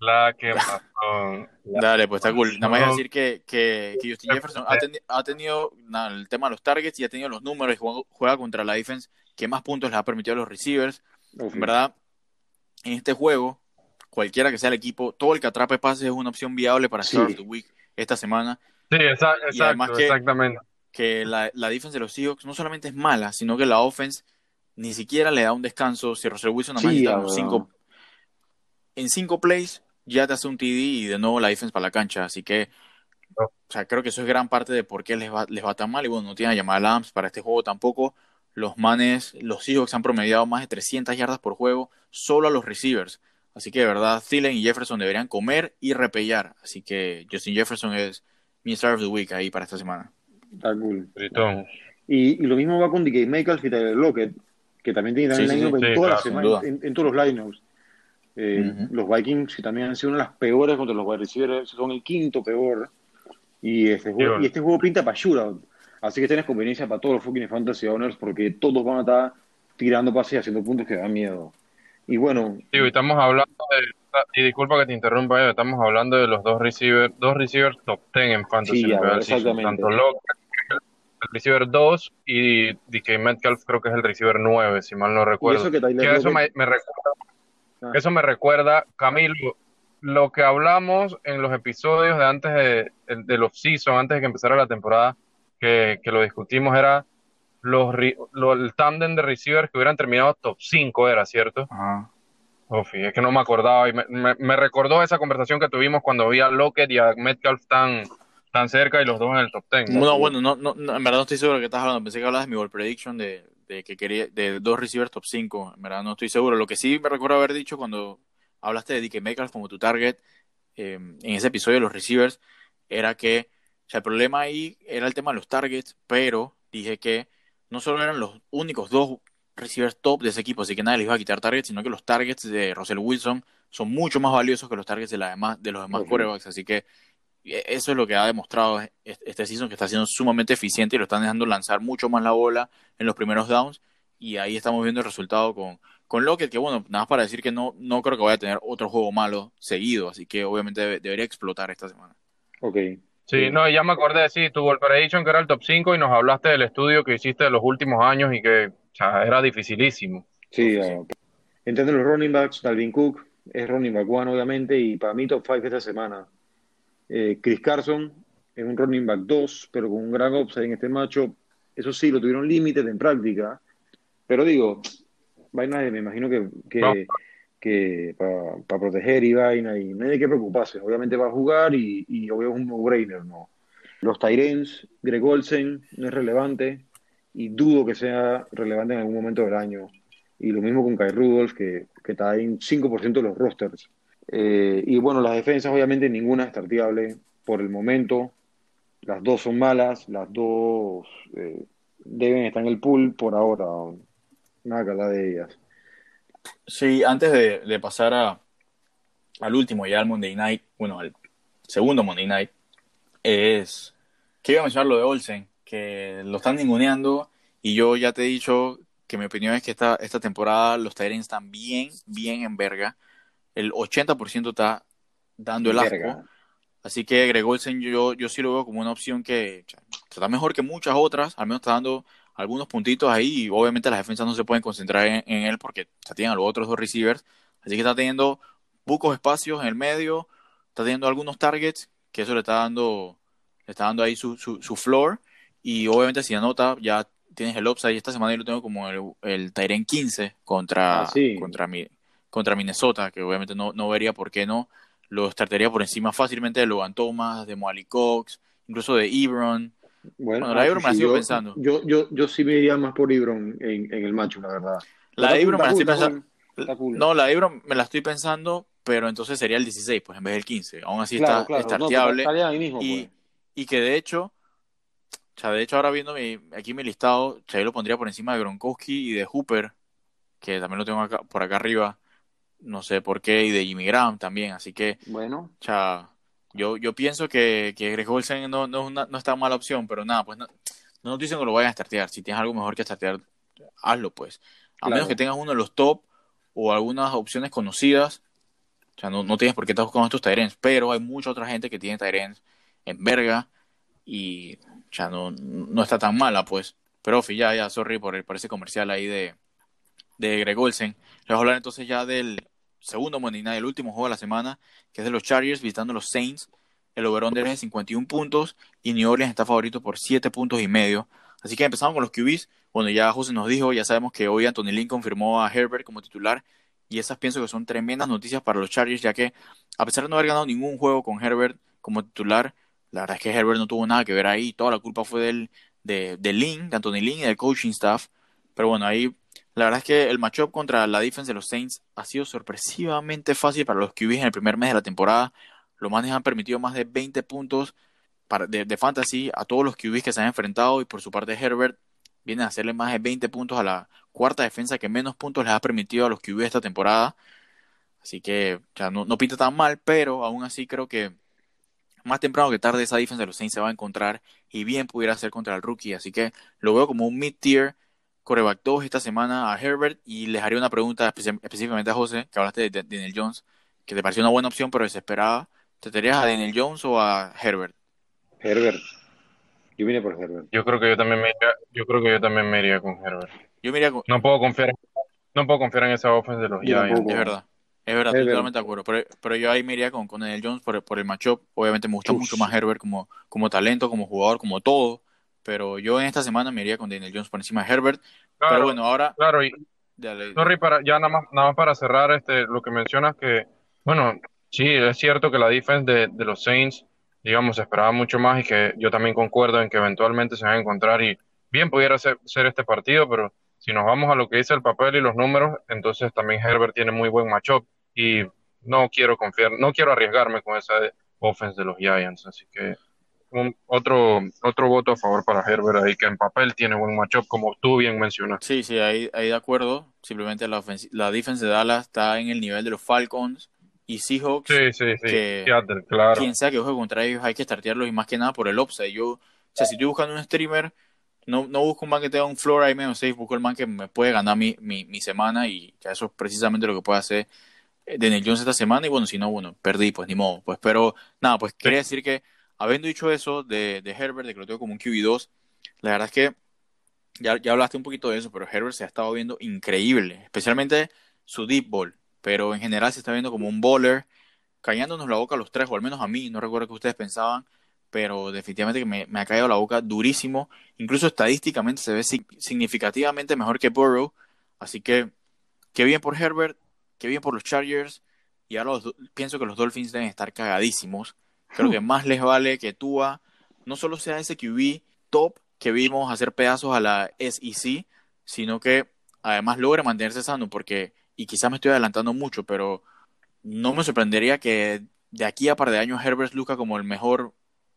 La quemazón. Dale, pues está cool. Nada más decir que, que, Justin Jefferson ha, tenido el tema de los targets y ha tenido los números y juega, contra la defense que más puntos les ha permitido a los receivers. En verdad, en este juego, cualquiera que sea el equipo, todo el que atrape pases es una opción viable para Start the Week esta semana. Sí, exacto, exactamente que la, la defense de los Seahawks no solamente es mala, sino que la offense ni siquiera le da un descanso. Si Russell Wilson nada cinco, en cinco plays ya te hace un TD y de nuevo la defense para la cancha. Así que, o sea, creo que eso es gran parte de por qué les va, les va tan mal. Y bueno, no tienen a llamar Lamps para este juego tampoco. Los manes, los Seahawks han promediado más de 300 yardas por juego solo a los receivers. Así que de verdad, Thielen y Jefferson deberían comer y repellar. Así que Justin Jefferson es mi Star of the Week ahí para esta semana. Está cool. Y, y, lo mismo va con DK Makers y Tyler Lockett, que también tiene también en, todas en, todos los lineups. Eh, los Vikings que también han sido una de las peores contra los wide receivers, son el quinto peor. Y este juego, y este juego pinta para shootout. Así que tienes conveniencia para todos los fucking fantasy owners porque todos van a estar tirando pases y haciendo puntos que dan miedo. Y bueno. Sí, estamos hablando de. Y disculpa que te interrumpa, eh, estamos hablando de los dos receivers, dos receivers top 10 en fantasy. Sí, exactamente. Tanto Lockett el receiver 2 y DK Metcalf creo que es el receiver 9, si mal no recuerdo. Eso, eso, me, recuerda, ah. Eso me recuerda, Camilo, lo que hablamos en los episodios de antes de, de los season, antes de que empezara la temporada, que, lo discutimos, era los, el tándem de receivers que hubieran terminado top 5, era, ¿cierto? Ajá. es que no me acordaba y me, me, recordó esa conversación que tuvimos cuando vi a Lockett y a Metcalf tan, tan cerca y los dos en el top 10. No, bueno, no, no, en verdad no estoy seguro de qué estás hablando. Pensé que hablabas de mi ball prediction de, de, que quería de dos receivers top 5. En verdad no estoy seguro. Lo que sí me recuerdo haber dicho cuando hablaste de DK Metcalf como tu target em, en ese episodio de los receivers era que o sea, el problema ahí era el tema de los targets, pero dije que no solo eran los únicos dos receivers top de ese equipo, así que nadie les iba a quitar targets, sino que los targets de Russell Wilson son mucho más valiosos que los targets de, la demás, de los demás quarterbacks, así que eso es lo que ha demostrado este season, que está siendo sumamente eficiente y lo están dejando lanzar mucho más la bola en los primeros downs. Y ahí estamos viendo el resultado con, con Lockett, que bueno, nada más para decir que no, no creo que vaya a tener otro juego malo seguido, así que obviamente debería explotar esta semana. Ok. Sí, no, ya me acordé de sí, tu Prediction que era el top 5 y nos hablaste del estudio que hiciste de los últimos años y que era dificilísimo. Sí, uh, entiendo los running backs, Dalvin Cook es running back one obviamente y para mí top 5 esta semana. Eh, Chris Carson es un running back 2, pero con un gran upside en este macho. Eso sí, lo tuvieron límites en práctica. Pero digo, vaina, me imagino que, que, para proteger y vaina, y no hay que preocuparse. Obviamente va a jugar y, y obvio es un no-brainer, ¿no? Los Tyrens, Greg Olsen, no es relevante y dudo que sea relevante en algún momento del año. Y lo mismo con Kai Rudolph, que, que está en 5% de los rosters. Eh, y bueno, las defensas obviamente ninguna es tarteable por el momento. Las dos son malas, las dos eh, deben estar en el pool por ahora. Nada que hablar de ellas. Sí, antes de, pasar a, al último ya al Monday Night, bueno, al segundo Monday Night, es que iba a mencionar lo de Olsen, que lo están ninguneando y yo ya te he dicho que mi opinión es que esta, esta temporada los Tyrants están bien, bien en verga el 80% está dando el asco. Así que Greg Olsen yo, yo sí lo veo como una opción que está mejor que muchas otras, al menos está dando algunos puntitos ahí y obviamente las defensas no se pueden concentrar en, él porque ya tienen a los otros dos receivers. Así que está teniendo pocos espacios en el medio, está teniendo algunos targets, que eso le está dando, le está dando ahí su, su, floor. Y obviamente si anota, ya tienes el upside. Esta semana yo lo tengo como el, el Tyren 15 contra, ah, contra, mi, contra Minnesota, que obviamente no, no vería por qué no. Lo trataría por encima fácilmente de Logan Thomas, de Moali Cox, incluso de Ebron. Bueno, la Ebron me la sigo pensando. Yo, yo, yo sí me iría más por Ebron en, en el macho, la verdad. La Ebron me la estoy pensando. No, la Ebron me la estoy pensando, pero entonces sería el 16, pues en vez del 15. Aún así está starteable. y, pues. y que de hecho, o sea, de hecho ahora viendo mi, aquí mi listado, yo lo pondría por encima de Gronkowski y de Hooper, que también lo tengo acá, por acá arriba no sé por qué, y de Jimmy Graham también, así que, bueno, cha, yo, yo pienso que, que Greg Olsen no, no, no, está mala opción, pero nada, pues no, no estoy diciendo que lo vayan a startear, si tienes algo mejor que startear, hazlo pues. A menos que tengas uno de los top o algunas opciones conocidas, o sea, no, no tienes por qué estar buscando estos Tyrens, pero hay mucha otra gente que tiene Tyrens en verga y ya no, no está tan mala, pues. Pero, ya, ya, sorry por, el, por ese comercial ahí de, de Greg Olsen. Les voy a hablar entonces ya del segundo Monday el último juego de la semana, que es de los Chargers visitando los Saints. El over-under es de 51 puntos y New Orleans está favorito por 7 puntos y medio. Así que empezamos con los QBs. Bueno, ya José nos dijo, ya sabemos que hoy Anthony Lynn confirmó a Herbert como titular y esas pienso que son tremendas noticias para los Chargers, ya que a pesar de no haber ganado ningún juego con Herbert como titular, la verdad es que Herbert no tuvo nada que ver ahí, toda la culpa fue del, de, de Lynn, de Anthony Lynn y del coaching staff. Pero bueno, ahí la verdad es que el matchup contra la defensa de los Saints ha sido sorpresivamente fácil para los QBs en el primer mes de la temporada. Los manes han permitido más de 20 puntos de, fantasy a todos los QBs que se han enfrentado y por su parte Herbert viene a hacerle más de 20 puntos a la cuarta defensa que menos puntos les ha permitido a los QBs esta temporada. Así que ya no, no pinta tan mal, pero aún así creo que más temprano que tarde esa defensa de los Saints se va a encontrar y bien pudiera ser contra el rookie. Así que lo veo como un mid-tier coreback 2 esta semana a Herbert y les haría una pregunta específicamente a José, que hablaste de, Daniel Jones, que te pareció una buena opción pero desesperada. ¿Te tenías a Daniel Jones o a Herbert? Herbert. Yo vine por Herbert. Yo creo que yo también me iría, yo creo que yo también me iría con Herbert. Yo me con... No puedo confiar no puedo confiar en esa offense de los Giants. Es verdad. Es verdad, estoy totalmente de acuerdo. Pero, yo ahí me iría con, con Daniel Jones por, por el matchup. Obviamente me gusta mucho más Herbert como, como talento, como jugador, como todo. Pero yo en esta semana me iría con Daniel Jones por encima de Herbert. pero bueno, ahora. Claro, y. Sorry, para, ya nada más, nada más para cerrar este, lo que mencionas, que. Bueno, sí, es cierto que la defense de, de los Saints, digamos, esperaba mucho más y que yo también concuerdo en que eventualmente se van a encontrar y bien pudiera ser, ser este partido, pero si nos vamos a lo que dice el papel y los números, entonces también Herbert tiene muy buen matchup y no quiero confiar, no quiero arriesgarme con esa offense de los Giants, así que otro otro voto a favor para Herbert ahí que en papel tiene buen matchup como tú bien mencionas. Sí, sí, ahí, ahí de acuerdo. Simplemente la, la defense de Dallas está en el nivel de los Falcons y Seahawks. Sí, sí, sí. Que, claro. Quien sea que juegue contra ellos hay que startearlos y más que nada por el upside. Yo, o sea, si estoy buscando un streamer, no, no busco un man que tenga un floor ahí menos safe, busco el man que me puede ganar mi, mi, mi semana y ya eso es precisamente lo que puede hacer Daniel Jones esta semana y bueno, si no, bueno, perdí, pues ni modo. Pues, pero nada, pues quería decir que habiendo dicho eso de, de Herbert, de que lo tengo como un QB2, la verdad es que ya, ya hablaste un poquito de eso, pero Herbert se ha estado viendo increíble, especialmente su deep ball, pero en general se está viendo como un bowler, callándonos la boca a los tres, o al menos a mí, no recuerdo qué ustedes pensaban, pero definitivamente que me, me, ha caído la boca durísimo, incluso estadísticamente se ve significativamente mejor que Burrow, así que qué bien por Herbert, qué bien por los Chargers. Y ahora pienso que los Dolphins deben estar cagadísimos. Creo que más les vale que Tua no solo sea ese QB top que vimos hacer pedazos a la SEC, sino que además logre mantenerse sano, porque, y quizás me estoy adelantando mucho, pero no me sorprendería que de aquí a par de años Herbert luzca como el mejor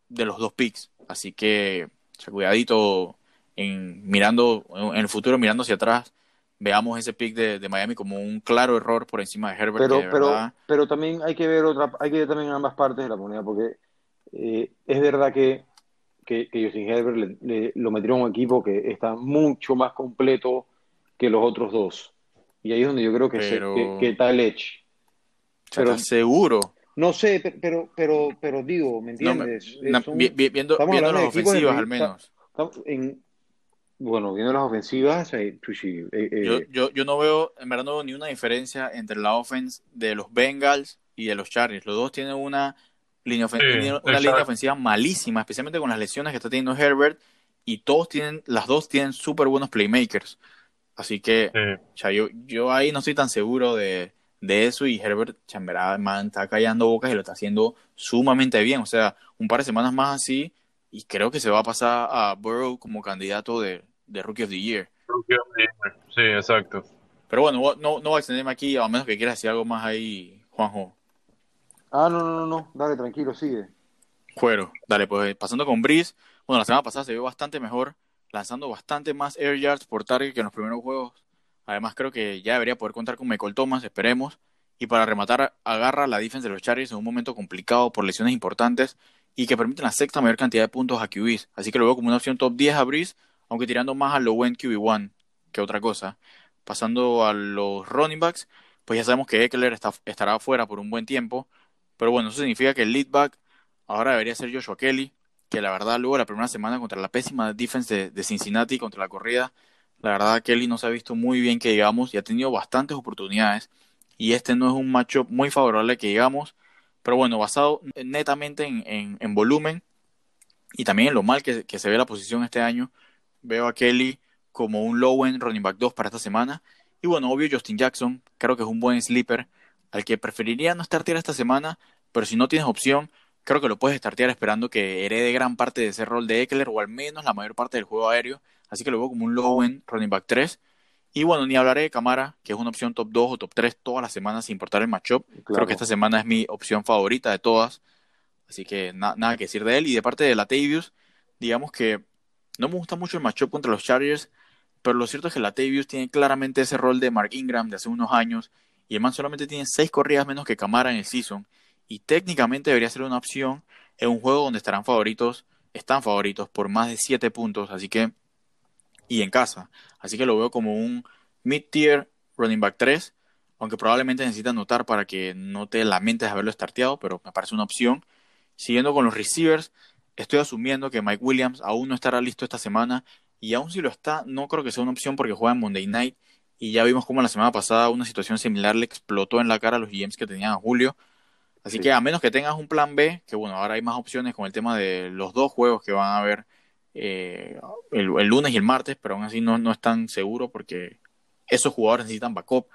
de los dos picks. Así que, cuidadito en mirando en el futuro, mirando hacia atrás, veamos ese pick de, Miami como un claro error por encima de Herbert. Pero, pero, pero también hay que ver otra, hay que ver también ambas partes de la moneda, porque eh, es verdad que, que, que Justin Herbert le, lo metieron a un equipo que está mucho más completo que los otros dos. Y ahí es donde yo creo que, que, está el edge. Pero, seguro? No sé, pero, pero, pero digo, ¿me entiendes? viendo, viendo las ofensivas al menos. En, bueno, viendo las ofensivas, eh, eh, eh, yo, yo, yo, no veo, en verdad no veo ni una diferencia entre la offense de los Bengals y de los Chargers. Los dos tienen una línea, ofensiva, una línea ofensiva malísima, especialmente con las lesiones que está teniendo Herbert. Y todos tienen, las dos tienen súper buenos playmakers. Así que, yo, yo ahí no estoy tan seguro de, de eso. Y Herbert, en verdad, man, está callando bocas y lo está haciendo sumamente bien. O sea, un par de semanas más así. Y creo que se va a pasar a Burrow como candidato de, de Rookie of the Year. Sí, exacto. Pero bueno, no, no voy a extenderme aquí, a menos que quieras decir algo más ahí, Juanjo. Ah, no, no, no, no. dale, tranquilo, sigue. Cuero, dale, pues pasando con Breeze. Bueno, la semana pasada se vio bastante mejor, lanzando bastante más air yards por target que en los primeros juegos. Además, creo que ya debería poder contar con Michael Thomas, esperemos. Y para rematar, agarra la defensa de los Chargers en un momento complicado por lesiones importantes y que permiten la sexta mayor cantidad de puntos a QBs. Así que lo veo como una opción top 10 a Breeze aunque tirando más a lo buen QB1. que otra cosa. Pasando a los running backs, pues ya sabemos que Eckler estará afuera por un buen tiempo, pero bueno, eso significa que el lead back ahora debería ser Joshua Kelly, que la verdad luego la primera semana contra la pésima defense de, Cincinnati, contra la corrida, la verdad Kelly no se ha visto muy bien que digamos y ha tenido bastantes oportunidades y este no es un matchup muy favorable que digamos, pero bueno, basado netamente en, en, volumen y también en lo mal que se ve la posición este año, veo a Kelly como un low end running back 2 para esta semana. Y bueno, obvio Justin Jackson, creo que es un buen sleeper al que preferiría no startear esta semana, pero si no tienes opción, creo que lo puedes startear esperando que herede gran parte de ese rol de Eckler o al menos la mayor parte del juego aéreo. Así que lo veo como un low end running back 3. Y bueno, ni hablaré de Camara, que es una opción top 2 o top 3 todas las semanas sin importar el matchup. Creo que esta semana es mi opción favorita de todas. Así que nada que decir de él. Y de parte de Latavius, digamos que no me gusta mucho el matchup contra los Chargers, pero lo cierto es que Latavius tiene claramente ese rol de Mark Ingram de hace unos años y el man solamente tiene seis corridas menos que Camara en el season y técnicamente debería ser una opción en un juego donde estarán favoritos, están favoritos por más de siete puntos, así que y en casa, así que lo veo como un mid-tier running back 3, aunque probablemente necesita anotar para que no te lamentes haberlo starteado, pero me parece una opción. Siguiendo con los receivers, estoy asumiendo que Mike Williams aún no estará listo esta semana y aún si lo está, no creo que sea una opción porque juega en Monday Night y ya vimos como la semana pasada una situación similar le explotó en la cara a los GMs que tenían a Julio. Así que a menos que tengas un plan B, que bueno, ahora hay más opciones con el tema de los dos juegos que van a haber eh, el, lunes y el martes, pero aún así no, no es tan seguro porque esos jugadores necesitan backup.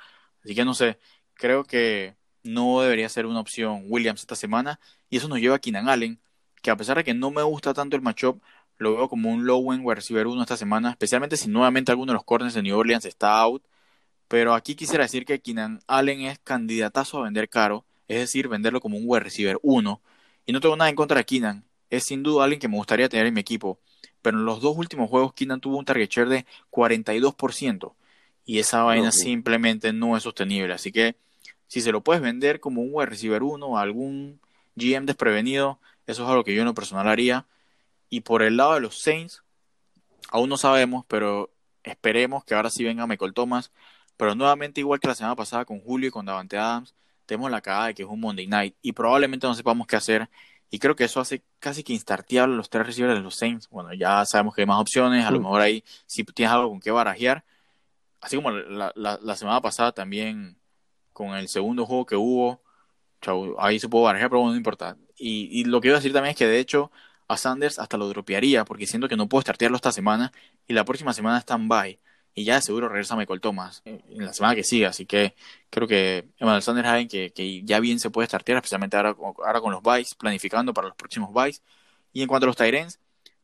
Así que no sé, creo que no debería ser una opción Williams esta semana y eso nos lleva a Keenan Allen, que a pesar de que no me gusta tanto el matchup, lo veo como un low end wide receiver 1 esta semana, especialmente si nuevamente alguno de los corners de New Orleans está out. Pero aquí quisiera decir que Keenan Allen es candidatazo a vender caro, es decir, venderlo como un wide receiver 1. Y no tengo nada en contra de Keenan, es sin duda alguien que me gustaría tener en mi equipo. Pero en los dos últimos juegos Keenan tuvo un target share de 42%. Y esa vaina simplemente no es sostenible. Así que si se lo puedes vender como un wide receiver 1 a algún GM desprevenido, eso es algo que yo en lo personal haría. Y por el lado de los Saints, aún no sabemos, pero esperemos que ahora sí venga Michael Thomas. Pero nuevamente, igual que la semana pasada con Julio y con Davante Adams, tenemos la cagada de que es un Monday Night y probablemente no sepamos qué hacer. Y creo que eso hace casi que instarteable los tres receivers de los Saints. Bueno, ya sabemos que hay más opciones, a lo mejor ahí si tienes algo con qué barajear. Así como la, la, semana pasada también con el segundo juego que hubo, ahí se puede barajear, pero bueno, no importa. Y, lo que iba a decir también es que de hecho a Sanders hasta lo dropearía porque siento que no puedo startearlo esta semana y la próxima semana está en bye y ya de seguro regresa Michael Thomas en la semana que sigue, así que creo que Emmanuel Sanders es alguien que, ya bien se puede startear, especialmente ahora, ahora con los byes, planificando para los próximos byes. Y en cuanto a los Tyrens,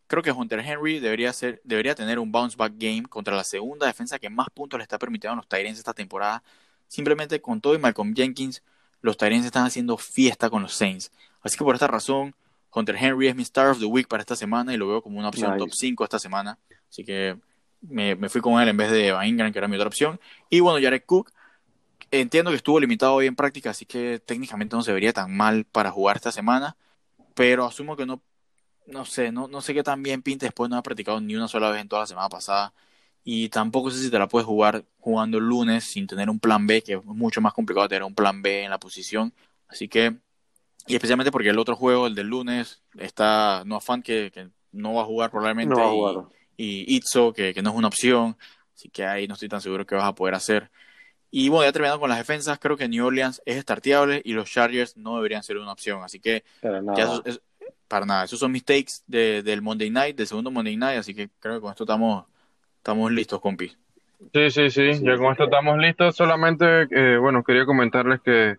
creo que Hunter Henry debería, ser, debería tener un bounce back game contra la segunda defensa que más puntos le está permitiendo a los Tyrens esta temporada. Simplemente con todo y Malcolm Jenkins, los Tyrens están haciendo fiesta con los Saints. Así que por esta razón, Hunter Henry es mi Star of the Week para esta semana y lo veo como una opción top 5 esta semana. Así que me, fui con él en vez de Eva Ingram, que era mi otra opción. Y bueno, Jared Cook, entiendo que estuvo limitado hoy en práctica, así que técnicamente no se vería tan mal para jugar esta semana. Pero asumo que no, no sé, no, no sé qué tan bien pinta después no ha practicado ni una sola vez en toda la semana pasada. Y tampoco sé si te la puedes jugar jugando el lunes sin tener un plan B, que es mucho más complicado tener un plan B en la posición. Así que y especialmente porque el otro juego, el del lunes, está no afán que, que no va a jugar probablemente. Y, Itzo, que, que, no es una opción. Así que ahí no estoy tan seguro que vas a poder hacer. Y bueno, ya terminando con las defensas, creo que New Orleans es starteable y los Chargers no deberían ser una opción. Así que para nada. para nada. Esos son mis takes de, del Monday Night, del segundo Monday Night. Así que creo que con esto estamos, estamos listos, compi. Sí, sí, sí, ya con esto estamos listos. Solamente, eh, bueno, quería comentarles que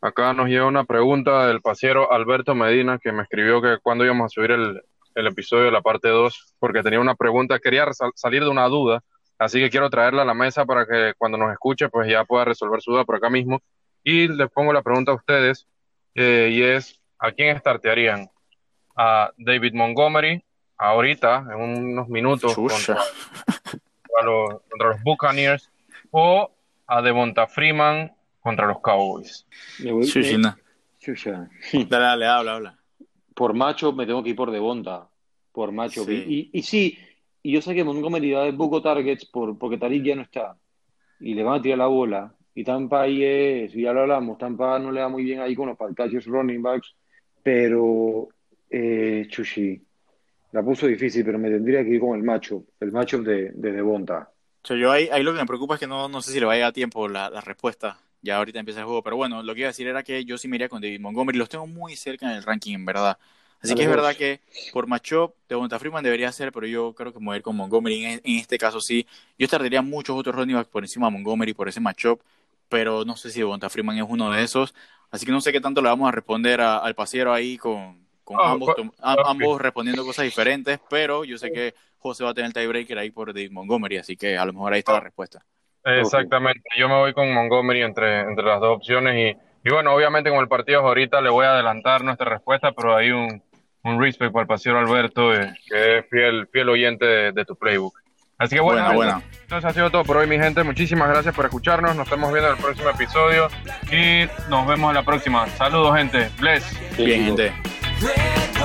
Acá nos llega una pregunta del pasiero Alberto Medina que me escribió que cuando íbamos a subir el, episodio de la parte 2 porque tenía una pregunta, quería salir de una duda, así que quiero traerla a la mesa para que cuando nos escuche pues ya pueda resolver su duda por acá mismo. Y les pongo la pregunta a ustedes eh, y es, ¿a quién startearían? ¿A David Montgomery ahorita, en unos minutos, contra, los, contra los Buccaneers? ¿O a Devonta Freeman contra los Cowboys. dale, dale, habla, habla. Por macho me tengo que ir por Devonta. Por macho. Y, y, sí, y yo sé que Montgomery va a poco targets por, porque Tariq ya no está y le van a tirar la bola. Y Tampa ahí es, ya lo hablamos, Tampa no le va muy bien ahí con los pantachos running backs, pero eh, Chushi, la puso difícil, pero me tendría que ir con el macho, el macho de, de Devonta. yo ahí, ahí, lo que me preocupa es que no, no sé si le vaya a tiempo la, la respuesta. Ya ahorita empieza el juego, pero bueno, lo que iba a decir era que yo sí me iría con David Montgomery. Los tengo muy cerca en el ranking, en verdad. Así que es verdad que por matchup, Devonta Freeman debería ser, pero yo creo que mover con Montgomery en, este caso sí. Yo tardaría muchos otros running backs por encima de Montgomery por ese matchup, pero no sé si Devonta Freeman es uno de esos. Así que no sé qué tanto le vamos a responder al pasiero ahí con, ah, ambos, ambos respondiendo cosas diferentes, pero yo sé que José va a tener el tiebreaker ahí por David Montgomery, así que a lo mejor ahí está la respuesta. Exactamente, yo me voy con Montgomery entre, entre las dos opciones y, y bueno, obviamente con el partido ahorita le voy a adelantar nuestra respuesta, pero hay un, un respect para el paseo Alberto, eh, que es fiel, fiel oyente de, tu playbook. Así que bueno, bueno, entonces ha sido todo por hoy, mi gente. Muchísimas gracias por escucharnos. Nos estamos viendo en el próximo episodio y nos vemos en la próxima. Saludos, gente. Bless. Bien, gente. Red.